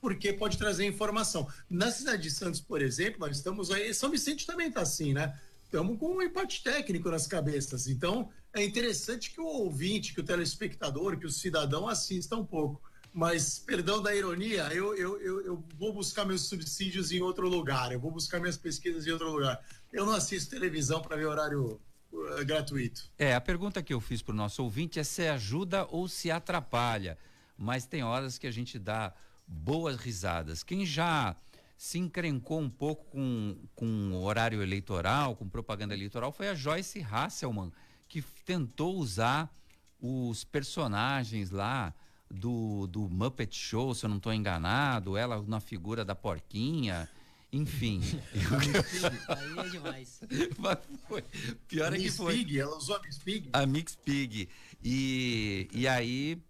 porque pode trazer informação. Na cidade de Santos, por exemplo, nós estamos aí, São Vicente também está assim, né? Estamos com um empate técnico nas cabeças. Então, é interessante que o ouvinte, que o telespectador, que o cidadão assista um pouco. Mas, perdão da ironia, eu, eu, eu, eu vou buscar meus subsídios em outro lugar, eu vou buscar minhas pesquisas em outro lugar. Eu não assisto televisão para ver horário uh, gratuito. É, a pergunta que eu fiz para o nosso ouvinte é se ajuda ou se atrapalha. Mas tem horas que a gente dá boas risadas. Quem já se encrencou um pouco com, com o horário eleitoral, com propaganda eleitoral, foi a Joyce Hasselman, que tentou usar os personagens lá do, do Muppet Show, se eu não estou enganado, ela na figura da porquinha, enfim. Aí é demais. Mas foi. Pior é que foi. Pig, ela usou a Miss Pig? A Mix Pig. E, e aí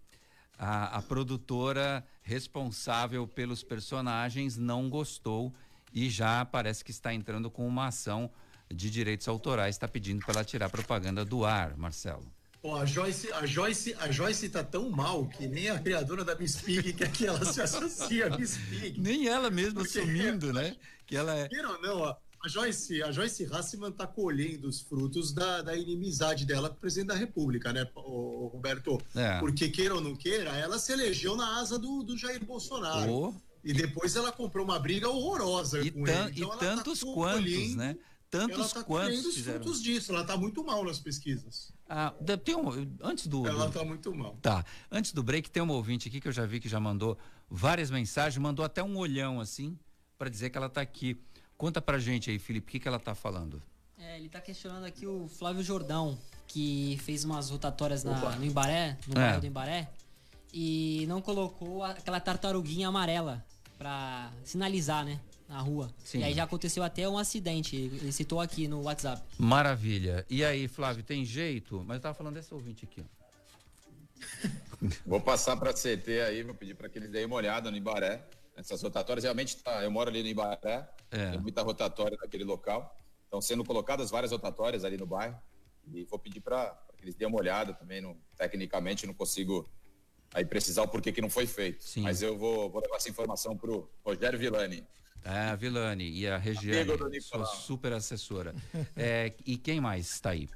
a, a produtora responsável pelos personagens não gostou e já parece que está entrando com uma ação de direitos autorais, está pedindo para ela tirar a propaganda do ar, Marcelo. Pô, a Joyce, a Joyce, a Joyce tá tão mal que nem a criadora da Miss Pig quer que ela se associe a Miss Pig. Nem ela mesma Porque- assumindo, né? Que ela é. Queira ou não, A Joyce, a Joyce Hassman está colhendo os frutos da, da inimizade dela com o presidente da República, né, Roberto? É. Porque queira ou não queira, ela se elegeu na asa do, do Jair Bolsonaro. Oh. E depois ela comprou uma briga horrorosa E, com ele. e Então ela tantos tá quantos, né? Tantos tá quantos colhendo os fizeram. frutos disso. Ela está muito mal nas pesquisas. Ah, tem um, antes do. Ela está muito mal. Tá. Antes do break, tem uma ouvinte aqui que eu já vi que já mandou várias mensagens, mandou até um olhão assim, para dizer que ela tá aqui. Conta pra gente aí, Felipe, o que, que ela tá falando? É, ele tá questionando aqui o Flávio Jordão, que fez umas rotatórias na- no Embaré, no É. bairro do Embaré, e não colocou aquela tartaruguinha amarela pra sinalizar, né? Na rua. Sim. E aí já aconteceu até um acidente. Ele citou aqui no WhatsApp. Maravilha. E aí, Flávio, tem jeito? Mas eu tava falando dessa ouvinte aqui, ó. Vou passar para a CT aí, vou pedir para que eles deem uma olhada no Ibaré. Essas rotatórias realmente tá, eu moro ali no Ibaré, É. tem muita rotatória naquele local. Estão sendo colocadas várias rotatórias ali no bairro. E vou pedir para que eles deem uma olhada também. Não, tecnicamente não consigo aí precisar o porquê que não foi feito. Mas eu vou, vou levar essa informação para o Rogério Villani. É, a Vilane e a Regiane, sua super assessora. É, e quem mais está aí?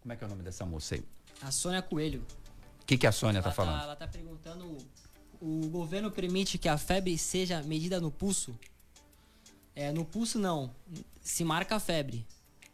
Como é que é o nome dessa moça aí? A Sônia Coelho. O que, que a Sônia tá ela falando? ela tá perguntando: o governo permite que a febre seja medida no pulso? É, no pulso não. Se marca a febre.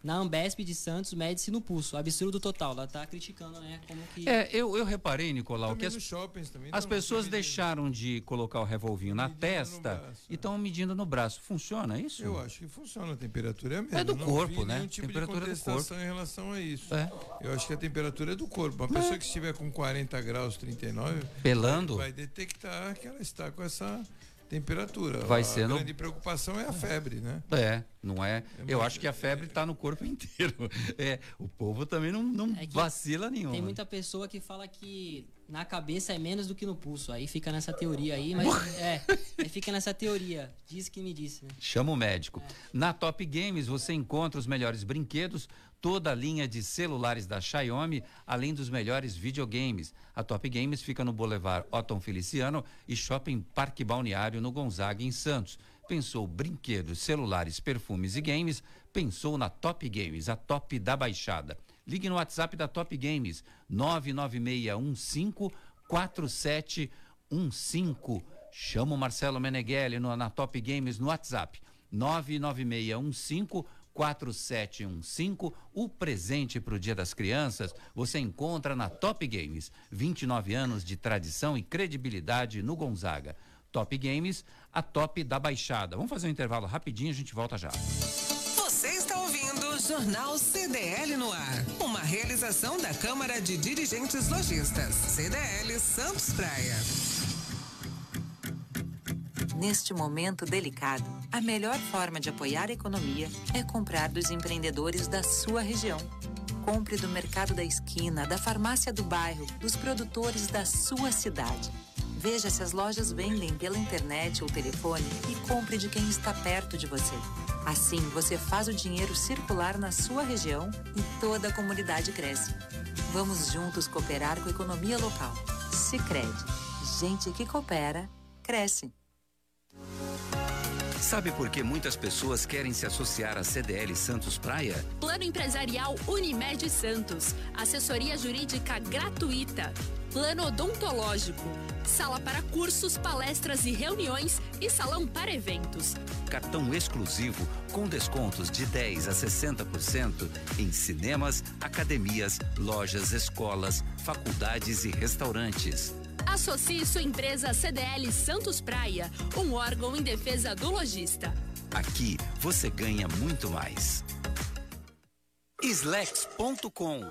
Na Ambesp de Santos, mede-se no pulso. Absurdo total. Ela tá criticando, né? Como que. É, eu, eu reparei, Nicolau, Também que as, shoppings também as pessoas uma deixaram de colocar o revolvinho na testa e estão medindo no braço. Funciona isso? Eu acho que funciona, a temperatura é a mesma. É do Não corpo, vi né? Tipo Temperatura de do contestação corpo. em relação a isso. É. Eu acho que a temperatura é do corpo. Uma pessoa que estiver com 40 graus, 39, Pelando? vai detectar que ela está com essa temperatura. Vai a ser no- grande preocupação é a febre, né? É, não é? Eu acho que a febre está no corpo inteiro. É, o povo também não, não É que vacila nenhuma. Tem muita pessoa que fala que na cabeça é menos do que no pulso. Aí fica nessa teoria aí, mas. é, aí fica nessa teoria. Diz que me disse, né? Chama o médico. Na Top Games você encontra os melhores brinquedos, toda a linha de celulares da Xiaomi, além dos melhores videogames. A Top Games fica no Boulevard Otton Feliciano e Shopping Parque Balneário no Gonzaga, em Santos. Pensou brinquedos, celulares, perfumes e games? Pensou na Top Games, a top da baixada. Ligue no WhatsApp da Top Games, 99615 4715. Chama o Marcelo Meneghelli no, na Top Games no WhatsApp, 99615 4715. O presente para o Dia das Crianças você encontra na Top Games. 29 anos de tradição e credibilidade no Gonzaga. Top Games, a top da baixada. Vamos fazer um intervalo rapidinho, a gente volta já. Você está ouvindo o Jornal CDL no ar. Uma realização da Câmara de Dirigentes Lojistas. CDL Santos Praia. Neste momento delicado, a melhor forma de apoiar a economia é comprar dos empreendedores da sua região. Compre do mercado da esquina, da farmácia do bairro, dos produtores da sua cidade. Veja se as lojas vendem pela internet ou telefone e compre de quem está perto de você. Assim, você faz o dinheiro circular na sua região e toda a comunidade cresce. Vamos juntos cooperar com a economia local. Sicredi, gente que coopera, cresce. Sabe por que muitas pessoas querem se associar à CDL Santos Praia? Plano Empresarial Unimed Santos. Assessoria jurídica gratuita. Plano odontológico. Sala para cursos, palestras e reuniões e salão para eventos. Cartão exclusivo com descontos de 10 a 60% em cinemas, academias, lojas, escolas, faculdades e restaurantes. Associe sua empresa CDL Santos Praia, um órgão em defesa do lojista. Aqui você ganha muito mais. Slex.com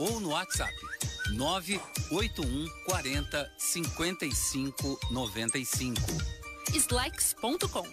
ou no WhatsApp 981 40 55 95. Slacks.com.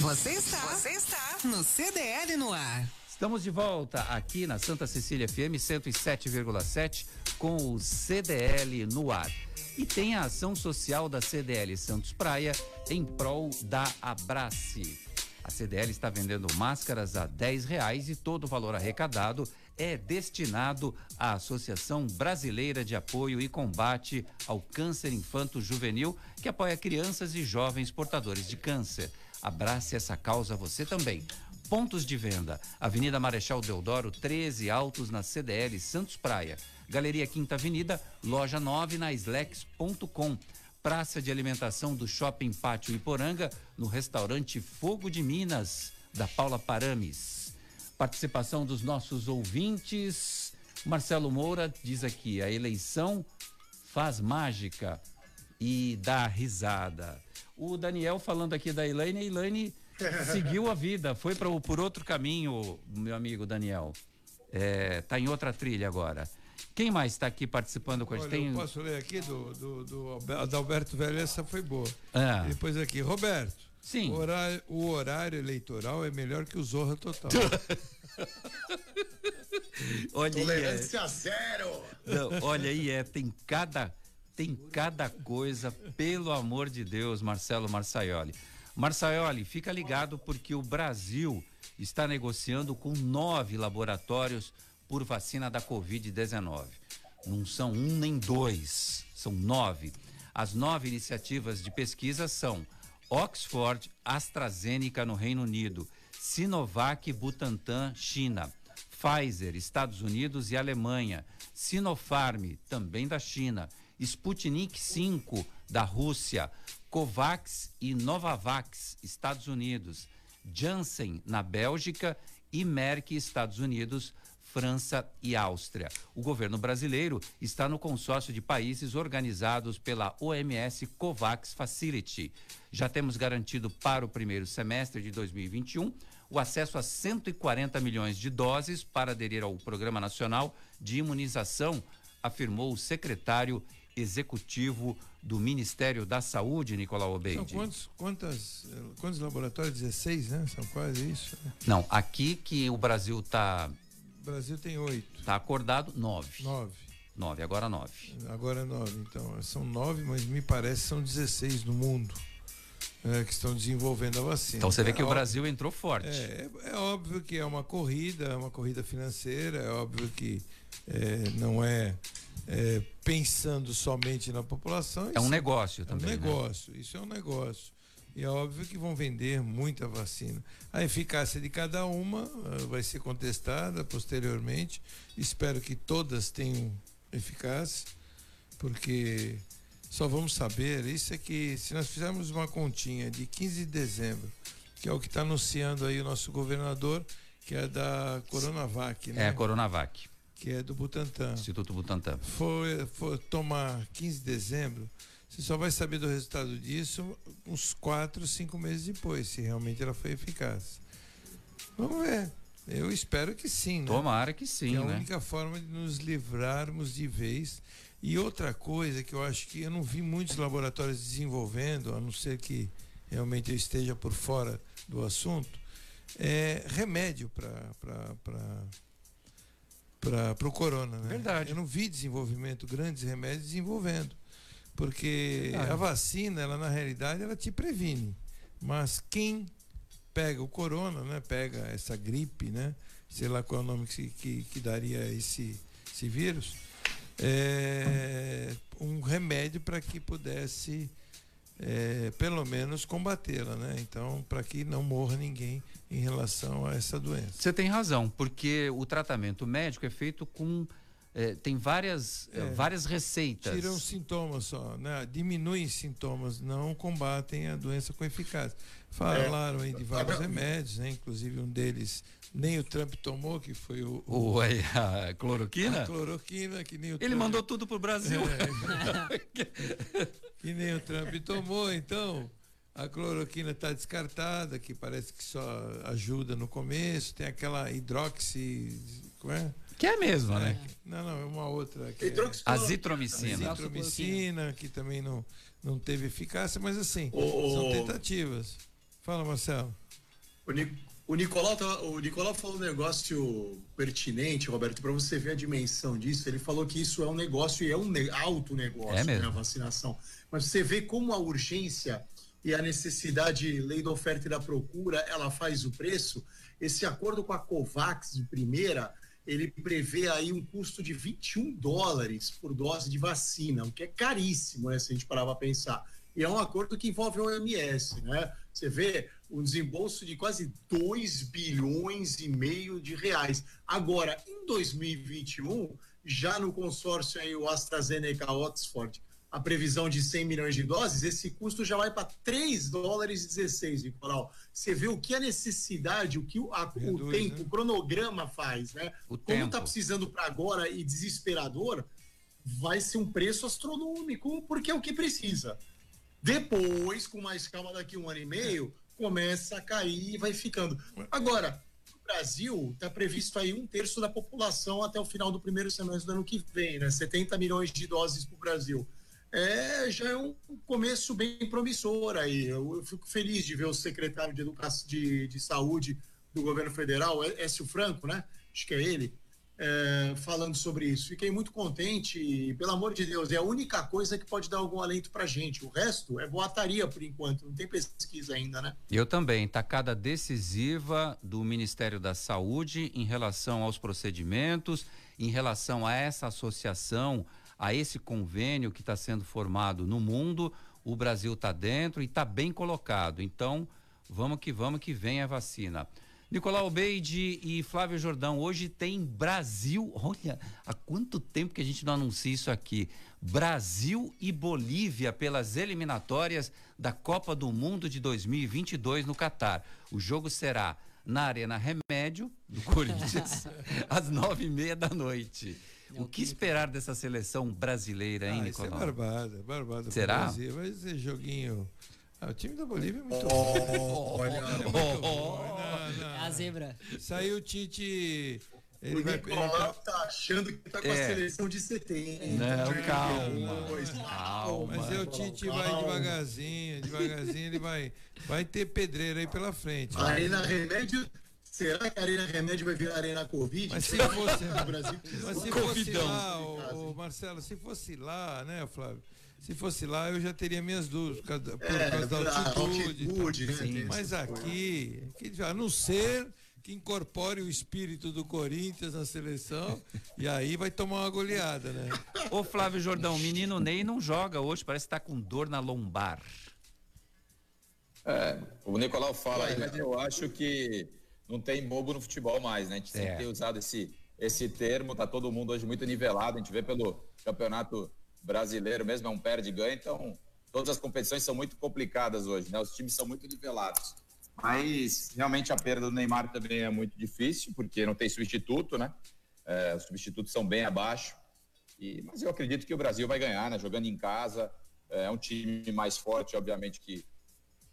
Você está, você está no CDL no ar. Estamos de volta aqui na Santa Cecília FM 107,7 com o CDL no ar. E tem a ação social da CDL Santos Praia em prol da Abrace. A CDL está vendendo máscaras a 10 reais e todo o valor arrecadado é destinado à Associação Brasileira de Apoio e Combate ao Câncer Infanto-Juvenil, que apoia crianças e jovens portadores de câncer. Abrace essa causa você também. Pontos de venda: Avenida Marechal Deodoro, 13 Altos na CDL Santos Praia. Galeria Quinta Avenida, loja 9 na Slex.com. Praça de alimentação do Shopping Pátio Iporanga, no restaurante Fogo de Minas, da Paula Parames. Participação dos nossos ouvintes. Marcelo Moura diz aqui: a eleição faz mágica e dá risada. O Daniel falando aqui da Elaine, a Elaine seguiu a vida, foi pra, por outro caminho, meu amigo Daniel. É, tá em outra trilha agora. Quem mais está aqui participando com a gente? Olha, Tem... eu posso ler aqui do, do, do da Alberto Velho, essa foi boa. Ah. Depois aqui, Roberto. Sim. O horário, o horário eleitoral é melhor que o Zorra Total. Olha aí, é. Tolerância zero. Não, olha aí, é, tem cada, tem cada coisa, pelo amor de Deus, Marcelo Marçaioli. Marçaioli, fica ligado porque o Brasil está negociando com nove laboratórios por vacina da Covid-19. Não são um nem dois, são nove. As nove iniciativas de pesquisa são Oxford, AstraZeneca no Reino Unido, Sinovac, Butantan, China, Pfizer, Estados Unidos e Alemanha, Sinopharm, também da China, Sputnik 5, da Rússia, Covax e Novavax, Estados Unidos, Janssen, na Bélgica e Merck, Estados Unidos, França e Áustria. O governo brasileiro está no consórcio de países organizados pela OMS COVAX Facility. Já temos garantido para o primeiro semestre de 2021 o acesso a 140 milhões de doses para aderir ao Programa Nacional de Imunização, afirmou o secretário executivo do Ministério da Saúde, Nicolau São Obeide. quantos, quantas, eh, quantos laboratórios? 16, né? São quase isso. né? Não, aqui que o Brasil está O Brasil tem oito, tá acordado, nove. nove. Nove, agora nove. Agora é nove. Então, são nove, mas me parece que são 16 no mundo eh, que estão desenvolvendo a vacina. Então você vê É que o óbvio- Brasil entrou forte. É, é, é óbvio que é uma corrida, é uma corrida financeira, é óbvio que eh, não é, eh, pensando somente na população. É um negócio É um também, né? negócio, isso é um negócio. E é óbvio que vão vender muita vacina. A eficácia de cada uma ah, vai ser contestada posteriormente. Espero que todas tenham eficácia, porque só vamos saber. Isso é que, se nós fizermos uma continha de 15 de dezembro, que é o que está anunciando aí o nosso governador, que é da Coronavac, né? É a Coronavac, Que é do Butantan. Instituto Butantan. For, for tomar 15 de dezembro, você só vai saber do resultado disso uns 4, 5 meses depois, se realmente ela foi eficaz. Vamos ver. Eu espero que sim, né? Tomara que sim, Que é a né? única forma de nos livrarmos de vez. E outra coisa que eu acho que eu não vi muitos laboratórios desenvolvendo, a não ser que realmente eu esteja por fora do assunto, é remédio para para o corona, né? Verdade. Eu não vi desenvolvimento, grandes remédios desenvolvendo. Porque Verdade. a vacina, ela na realidade, ela te previne. Mas quem pega o corona, né? Pega essa gripe, né? Sei lá qual é o nome que, que, que daria esse, esse vírus. É um remédio para que pudesse é, pelo menos combatê-la, né? Então, para que não morra ninguém em relação a essa doença. Você tem razão, porque o tratamento médico é feito com. Eh, tem várias, eh, É. várias receitas. Tiram sintomas só, né? Diminuem sintomas, não combatem a doença com eficácia. Falaram aí de vários Agora- remédios, né? Inclusive um deles nem o Trump tomou, que foi o, O, aí, a cloroquina? a cloroquina, que nem o Ele Trump- mandou tudo pro Brasil. É. que nem o Trump tomou, então a cloroquina está descartada, que parece que só ajuda no começo, tem aquela hidroxi. Como é? Que é mesmo, né? Não, não, é uma outra. Que Hidroxicloroquina. Azitromicina. Azitromicina, que também não, não teve eficácia, mas assim, são tentativas. Fala, Marcelo. O, Ni- O Nicolau, tá- o Nicolau falou um negócio pertinente, Roberto, para você ver a dimensão disso. Ele falou que isso é um negócio e é um ne- alto negócio, É mesmo. né, a vacinação. Mas você vê como a urgência e a necessidade, lei da oferta e da procura, ela faz o preço. Esse acordo com a Covax de primeira, ele prevê aí um custo de 21 dólares por dose de vacina, o que é caríssimo, né, se a gente parar para pensar. E é um acordo que envolve a OMS, né? Você vê um desembolso de quase 2 bilhões e meio de reais. Agora, em 2021, já no consórcio aí, o AstraZeneca Oxford, a previsão de 100 milhões de doses, esse custo já vai para 3 dólares e 16, Nicolau. Você vê o que a necessidade, o que o, a- o Reduz, tempo, né? o cronograma faz, né? O Como está precisando para agora e desesperador, vai ser um preço astronômico, porque é o que precisa. Depois, com mais calma, daqui um ano e meio, começa a cair e vai ficando. Agora, no Brasil, está previsto aí um terço da população até o final do primeiro semestre do ano que vem, né? 70 milhões de doses para o Brasil. É, já é um começo bem promissor aí. Eu, eu fico feliz de ver o secretário de, Educação, de, de Saúde do governo federal, É- Écio Franco, né? Acho que é ele, é, falando sobre isso. Fiquei muito contente e, pelo amor de Deus, é a única coisa que pode dar algum alento pra gente. O resto é boataria por enquanto, não tem pesquisa ainda, né? Eu também. Tacada decisiva do Ministério da Saúde em relação aos procedimentos, em relação a essa associação, a esse convênio que está sendo formado no mundo. O Brasil está dentro e está bem colocado. Então, vamos que vamos que vem a vacina. Nicolau Beide e Flávio Jordão, hoje tem Brasil. Olha, há quanto tempo que a gente não anuncia isso aqui? Brasil e Bolívia pelas eliminatórias da Copa do Mundo de 2022 no Catar. O jogo será na Arena Remédio, do Corinthians, às nove e meia da noite. O que esperar dessa seleção brasileira, hein, Ah, isso é Nicolau? barbada, barbada. Será? Brasil. Vai ser joguinho. Ah, o time da Bolívia é muito Oh, olha. É bom. Não, não. É a zebra. Saiu o Tite. Ele o vai. ele Nicolau tá- tá achando que tá com É. a seleção de 70. Não, calma. Pois, Calma. Mas é o Tite vai Calma. devagarzinho, devagarzinho, ele vai, vai ter pedreira aí pela frente. A Arena Remédio. Será que a Arena Remédio vai virar Arena Covid? Mas se fosse, o Brasil mas se fosse lá, o, Marcelo, se fosse lá, né, Flávio? Se fosse lá, eu já teria minhas dúvidas por causa, da- por É, causa da a altitude. né, tem Mas aqui, aqui, a não ser que incorpore o espírito do Corinthians na seleção, e aí vai tomar uma goleada, né? Ô Flávio Jordão, o menino Ney não joga hoje, parece que tá com dor na lombar. É, o Nicolau fala aí, mas eu acho que não tem bobo no futebol mais, né? A gente É. sempre tem usado esse, esse termo, tá todo mundo hoje muito nivelado, a gente vê pelo campeonato brasileiro mesmo, é um perde-ganha, então todas as competições são muito complicadas hoje, né? Os times são muito nivelados. Mas realmente a perda do Neymar também é muito difícil, porque não tem substituto, né? É, os substitutos são bem abaixo. E, mas eu acredito que o Brasil vai ganhar, né? Jogando em casa. É um time mais forte, obviamente, que,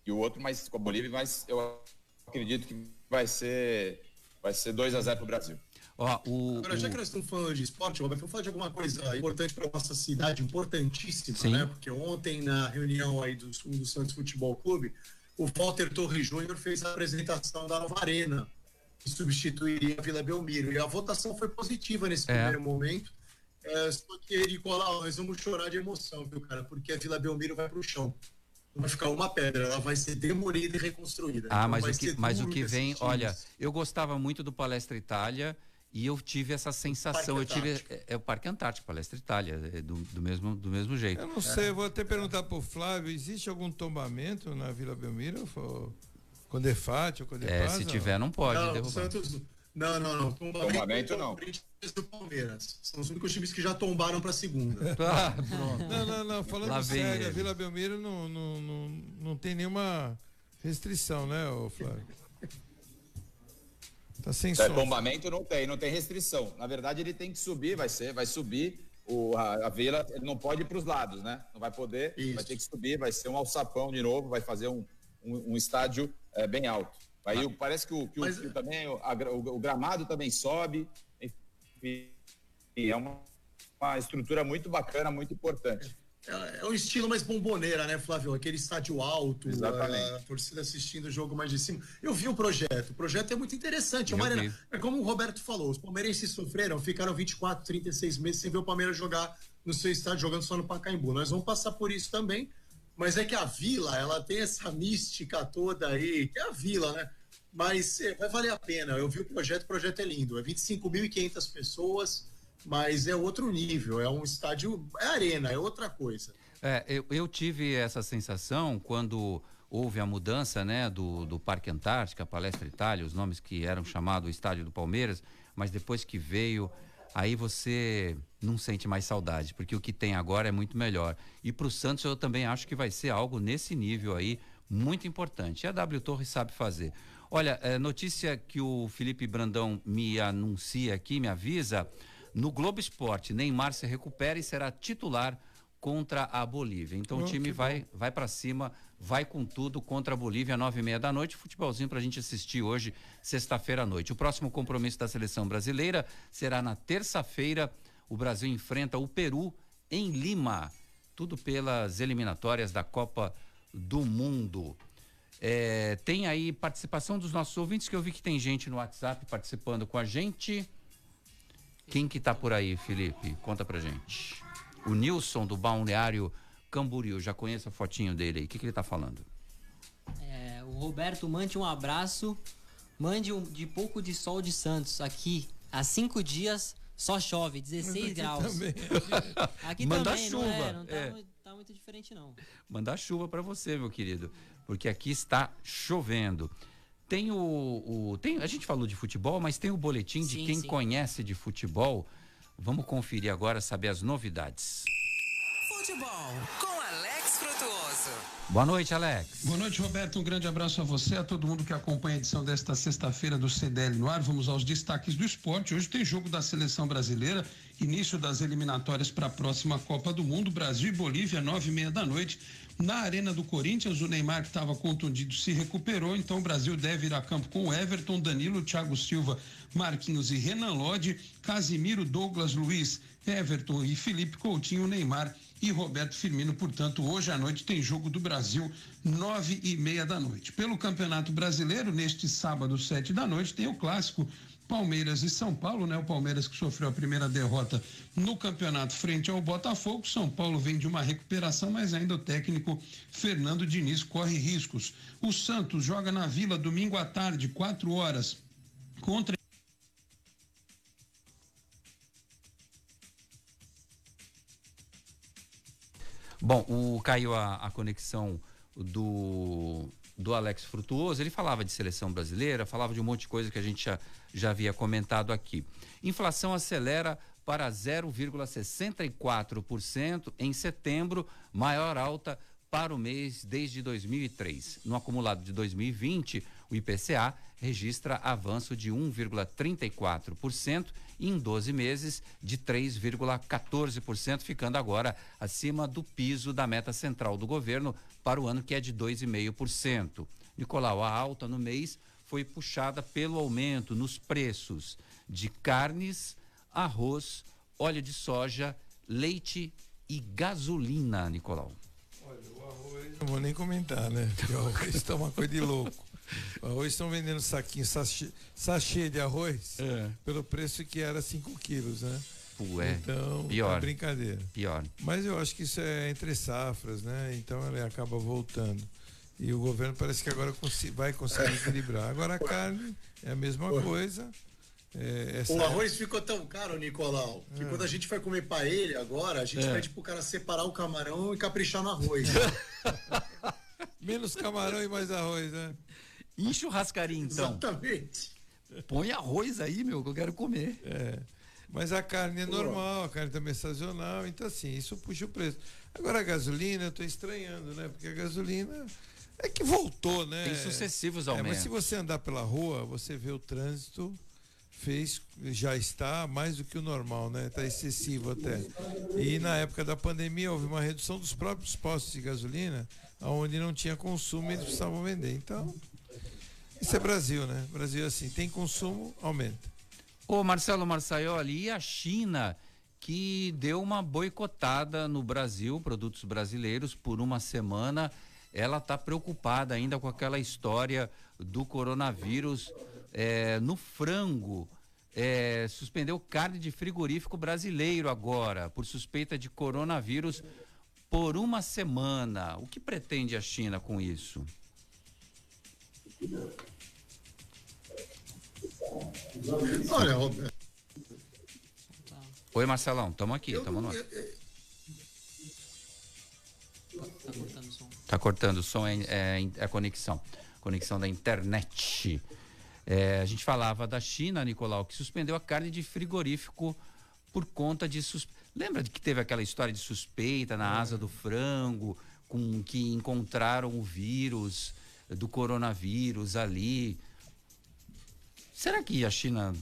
que o outro, mas com a Bolívia, mas eu acredito que vai ser vai ser 2 a 0 pro Brasil. Ó, o, Agora, já que nós estamos falando de esporte, Roberto, vamos falar de alguma coisa importante para nossa cidade, importantíssima, Sim. né? Porque ontem, na reunião aí do, do Santos Futebol Clube, o Walter Torres Júnior fez a apresentação da nova arena, que substituiria a Vila Belmiro. E a votação foi positiva nesse É. primeiro momento. É, só que, Nicolau, nós vamos chorar de emoção, viu, cara? Porque a Vila Belmiro vai para o chão. Não vai ficar uma pedra, ela vai ser demolida e reconstruída. Ah, Então mas o que, mas o que vem, times. olha, eu gostava muito do Palestra Itália e eu tive essa sensação, eu tive é, é o Parque Antártico, Palestra Itália, é do, do mesmo do mesmo jeito. Eu não sei, eu vou até perguntar pro Flávio, existe algum tombamento na Vila Belmiro? For- Com defate ou com É, se tiver não pode não, o derrubar. Santos. Não, não, não. Tombamento, Tombamento, não. Corinthians e o Palmeiras. São os únicos times que já tombaram para segunda. Ah, pronto. Não, não, não. Falando Lá sério, a. Vila Belmiro não, não, não, não tem nenhuma restrição, né, ô Flávio? Tá sem É, som. tombamento não tem, não tem restrição. Na verdade, ele tem que subir, vai ser, vai subir. O, a, a vila, ele não pode ir para os lados, né? Não vai poder, Isso. vai ter que subir, vai ser um alçapão de novo, vai fazer um, um, um estádio é, bem alto. Aí o- parece que, o, que o- Mas- que o também o, a o- o gramado também sobe. Enfim, é uma, uma estrutura muito bacana, muito importante. é, é um estilo mais bomboneira, né, Flávio? Aquele estádio alto, Exatamente. a torcida assistindo o jogo mais de cima. Eu vi o projeto. O projeto é muito interessante. É, arena- é como o Roberto falou, os palmeirenses sofreram, ficaram 24, 36 meses sem ver o Palmeiras jogar no seu estádio, jogando só no Pacaembu. Nós vamos passar por isso também. Mas é que a Vila, ela tem essa mística toda aí, que é a Vila, né? Mas é, vai valer a pena. Eu vi o projeto, o projeto é lindo. É 25.500 pessoas, mas é outro nível. É um estádio, é arena, é outra coisa. É, eu, eu tive essa sensação quando houve a mudança né, do, do Parque Antártica, Palestra Itália, os nomes que eram chamados Estádio do Palmeiras, mas depois que veio, aí você não sente mais saudade, porque o que tem agora é muito melhor. E para o Santos eu também acho que vai ser algo nesse nível aí, muito importante. E a W Torres sabe fazer. Olha, é, notícia que o Felipe Brandão me anuncia aqui, me avisa, no Globo Esporte, Neymar se recupera e será titular contra a Bolívia. Então Oh, o time vai, vai para cima, vai com tudo contra a Bolívia, nove e meia da noite. Futebolzinho para a gente assistir hoje, sexta-feira à noite. O próximo compromisso da seleção brasileira será na terça-feira. O Brasil enfrenta o Peru em Lima. Tudo pelas eliminatórias da Copa do Mundo. É, tem aí participação dos nossos ouvintes, que eu vi que tem gente no WhatsApp participando com a gente. Quem que tá por aí, Felipe? Conta pra gente. O Nilson do Balneário Camboriú, já conheço a fotinho dele aí. O que, que ele tá falando? É, o Roberto mande um abraço. Mande um de pouco de sol de Santos. Aqui, há cinco dias, só chove, 16 aqui graus. também. Aqui Manda também, não, é, chuva, não tá, é. tá muito diferente, não. Mandar chuva para você, meu querido, porque aqui está chovendo. Tem o, o- tem, a gente falou de futebol, mas tem o boletim de Sim, quem sim. conhece de futebol. Vamos conferir agora, saber as novidades. Futebol com Alex Frutuoso. Boa noite, Alex. Boa noite, Roberto. Um grande abraço a você, a todo mundo que acompanha a edição desta sexta-feira do CDL no ar. Vamos aos destaques do esporte. Hoje tem jogo da seleção brasileira, início das eliminatórias para a próxima Copa do Mundo, Brasil e Bolívia, nove e meia da noite. Na Arena do Corinthians, o Neymar, que estava contundido, se recuperou, então o Brasil deve ir a campo com Everton, Danilo, Thiago Silva, Marquinhos e Renan Lodge, Casimiro, Douglas Luiz, Everton e Felipe Coutinho, Neymar e Roberto Firmino. Portanto, hoje à noite tem jogo do Brasil, nove e meia da noite. Pelo Campeonato Brasileiro, neste sábado, sete da noite, tem o clássico Palmeiras e São Paulo, né? O Palmeiras que sofreu a primeira derrota no campeonato frente ao Botafogo. São Paulo vem de uma recuperação, mas ainda o técnico Fernando Diniz corre riscos. O Santos joga na Vila domingo à tarde, quatro horas, contra Bom, o caiu a, a conexão do, do Alex Frutuoso. Ele falava de seleção brasileira, falava de um monte de coisa que a gente já, já havia comentado aqui. Inflação acelera para 0,64% em setembro, maior alta para o mês desde 2003. No acumulado de 2020, o IPCA registra avanço de 1,34% e em 12 meses de 3,14%, ficando agora acima do piso da meta central do governo para o ano que é de 2,5%. Nicolau, a alta no mês foi puxada pelo aumento nos preços de carnes, arroz, óleo de soja, leite e gasolina, Nicolau. Não vou nem comentar, né? Porque o arroz está uma coisa de louco. O arroz estão vendendo saquinho, sachê, sachê de arroz pelo preço que era 5 quilos, né? Ué, então, pior. é brincadeira. Pior. Mas eu acho que isso é entre safras, né? Então ele acaba voltando. E o governo parece que agora vai conseguir equilibrar. Agora a carne é a mesma coisa. É, O arroz ficou tão caro, Nicolau, que É. quando a gente vai comer paella agora, a gente É. pede pro cara separar o camarão e caprichar no arroz. Menos camarão e mais arroz, né? E churrascaria, então? Exatamente. Põe arroz aí, meu, que eu quero comer. É. Mas a carne é normal, a carne também é sazonal, então assim, isso puxa o preço. Agora a gasolina, eu tô estranhando, né? Porque a gasolina é que voltou, né? Tem sucessivos É, aumentos. mas se você andar pela rua, você vê o trânsito fez, já está mais do que o normal, né? Está excessivo até. E na época da pandemia houve uma redução dos próprios postos de gasolina, onde não tinha consumo e eles precisavam vender. Então, isso é Brasil, né? Brasil é assim, tem consumo, aumenta. Ô Marcelo Marçaioli, e a China que deu uma boicotada no Brasil, produtos brasileiros, por uma semana. Ela está preocupada ainda com aquela história do coronavírus é, no frango. É, suspendeu carne de frigorífico brasileiro agora, por suspeita de coronavírus, por uma semana. O que pretende a China com isso? Olha, Roberto. Oi, Marcelão, estamos aqui, estamos no ar. Tá cortando o som. Tá cortando o som, é, é, é a conexão. Conexão da internet. É, a gente falava da China, Nicolau, que suspendeu a carne de frigorífico por conta de. Sus... Lembra de que teve aquela história de suspeita na asa do frango, com que encontraram o vírus do coronavírus ali? Será que a China.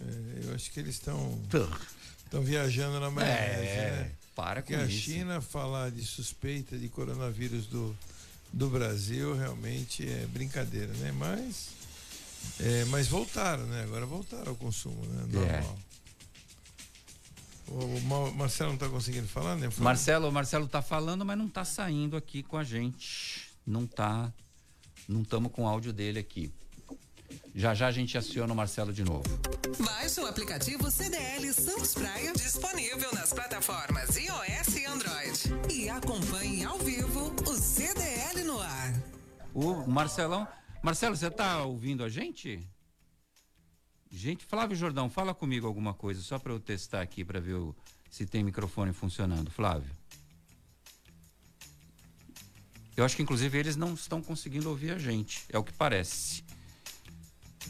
É, eu acho que eles estão. Estão viajando na maionese, É, né? para Porque com a isso. China falar de suspeita de coronavírus do, do Brasil realmente é brincadeira, né? Mas, é, mas voltaram, né? Agora voltaram ao consumo, né? Normal. O, Ma- Marcelo não está conseguindo falar, né? Marcelo, o Marcelo tá falando, mas não tá saindo aqui com a gente. Não tá. Não estamos com o áudio dele aqui. Já já a gente aciona o Marcelo de novo. Baixe o aplicativo CDL Santos Praia, disponível nas plataformas iOS e Android. E acompanhe ao vivo o CDL no ar. O Marcelão. Marcelo, você tá ouvindo a gente? Gente, Flávio Jordão, fala comigo alguma coisa, só para eu testar aqui para ver o- se tem microfone funcionando. Flávio. Eu acho que inclusive eles não estão conseguindo ouvir a gente, é o que parece.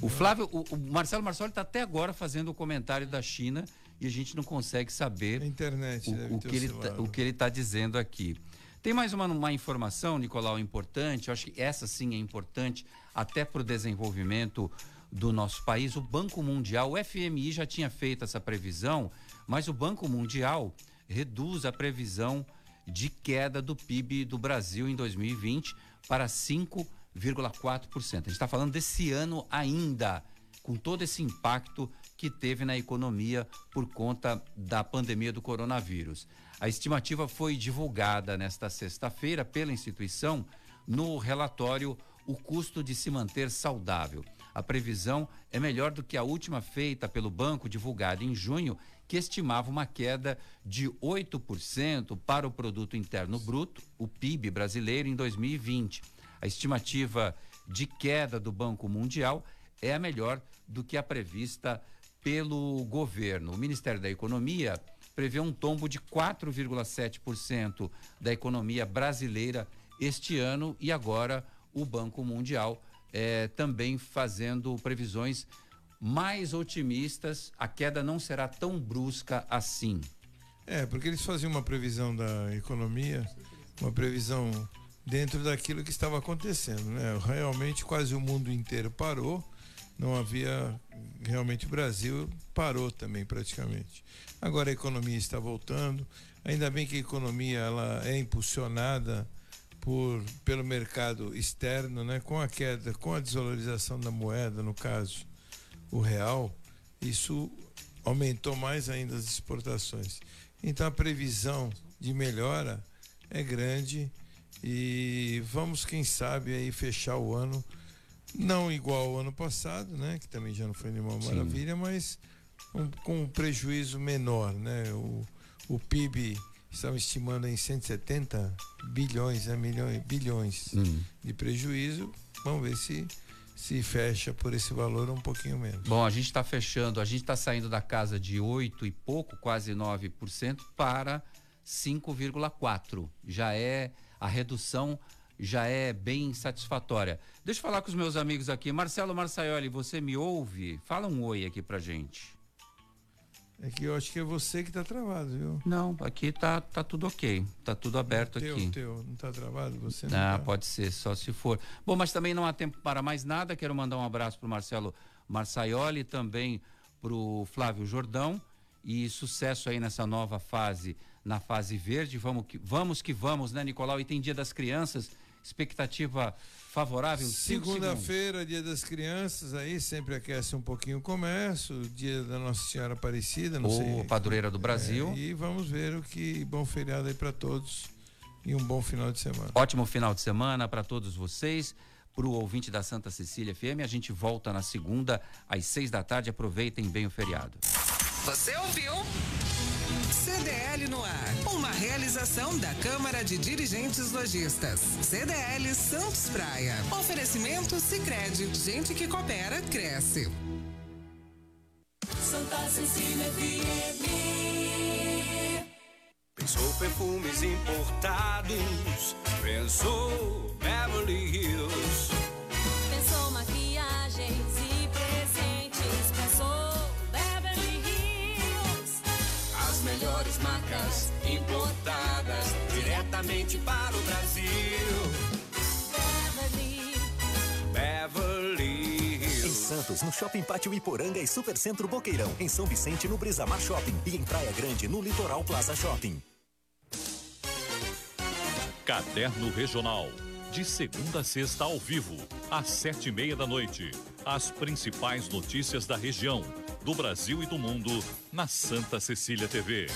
O Flávio, o, o Marcelo Marçoli está até agora fazendo o comentário da China e a gente não consegue saber internet o, o ter que ele tá, o que ele está dizendo aqui. Tem mais uma, uma informação, Nicolau, importante. Eu acho que essa sim é importante até para o desenvolvimento do nosso país. O Banco Mundial, o FMI já tinha feito essa previsão, mas o Banco Mundial reduz a previsão de queda do PIB do Brasil em 2020 para 5,4%. A gente está falando desse ano ainda, com todo esse impacto que teve na economia por conta da pandemia do coronavírus. A estimativa foi divulgada nesta sexta-feira pela instituição no relatório O custo de se manter saudável. A previsão é melhor do que a última feita pelo banco, divulgada em junho, que estimava uma queda de 8% para o produto interno bruto, o PIB brasileiro em 2020. A estimativa de queda do Banco Mundial é a melhor do que a prevista pelo governo. O Ministério da Economia prevê um tombo de 4,7% da economia brasileira este ano e agora o Banco Mundial eh, também fazendo previsões mais otimistas. A queda não será tão brusca assim. É, porque eles faziam uma previsão da economia, uma previsão dentro daquilo que estava acontecendo, né? Realmente quase o mundo inteiro parou, não havia realmente o Brasil parou também praticamente. Agora a economia está voltando, ainda bem que a economia ela é impulsionada por pelo mercado externo, né? Com a queda, com a desvalorização da moeda, no caso, o real, isso aumentou mais ainda as exportações. Então a previsão de melhora é grande e vamos, quem sabe, aí fechar o ano não igual ao ano passado, né? Que também já não foi nenhuma Sim. maravilha, mas um- com um prejuízo menor, né? O, o PIB estão estimando em 170 bilhões, né? Milhões, bilhões Hum. de prejuízo. Vamos ver se se fecha por esse valor um pouquinho menos. Bom, a gente está fechando, a gente está saindo da casa de 8 e pouco, quase 9%, para 5,4%. Já é, a redução já é bem satisfatória. Deixa eu falar com os meus amigos aqui. Marcelo Marçaioli, você me ouve? Fala um oi aqui pra gente. É que eu acho que é você que está travado, viu? Não, aqui tá, tá tudo ok. Tá tudo aberto teu, aqui. Teu, não está travado? Você não Ah, tá? pode ser, só se for. Bom, mas também não há tempo para mais nada. Quero mandar um abraço para o Marcelo Marçaioli, também para o Flávio Jordão. E sucesso aí nessa nova fase, na fase verde. Vamos que vamos, que vamos né, Nicolau? E tem Dia das Crianças. Expectativa favorável? Segunda-feira, dia das crianças, aí sempre aquece um pouquinho o comércio, dia da Nossa Senhora Aparecida, não Ou sei. padroeira do Brasil. É, e vamos ver o que bom feriado aí para todos e um bom final de semana. Ótimo final de semana para todos vocês. Para o ouvinte da Santa Cecília FM, a gente volta na segunda às seis da tarde. Aproveitem bem o feriado. Você ouviu? CDL no ar. Uma realização da Câmara de Dirigentes Lojistas. CDL Santos Praia. Oferecimento Sicredi. Gente que coopera cresce. Santa Cecília FM. Pensou perfumes importados, pensou Beverly Hills. Diretamente para o Brasil. Beverly Em Hills. Santos, no Shopping Pátio Iporanga e Supercentro Boqueirão. Em São Vicente, no Brisamar Shopping. E em Praia Grande, no Litoral Plaza Shopping. Caderno Regional. De segunda a sexta ao vivo, às sete e meia da noite. As principais notícias da região, do Brasil e do mundo, na Santa Cecília TV.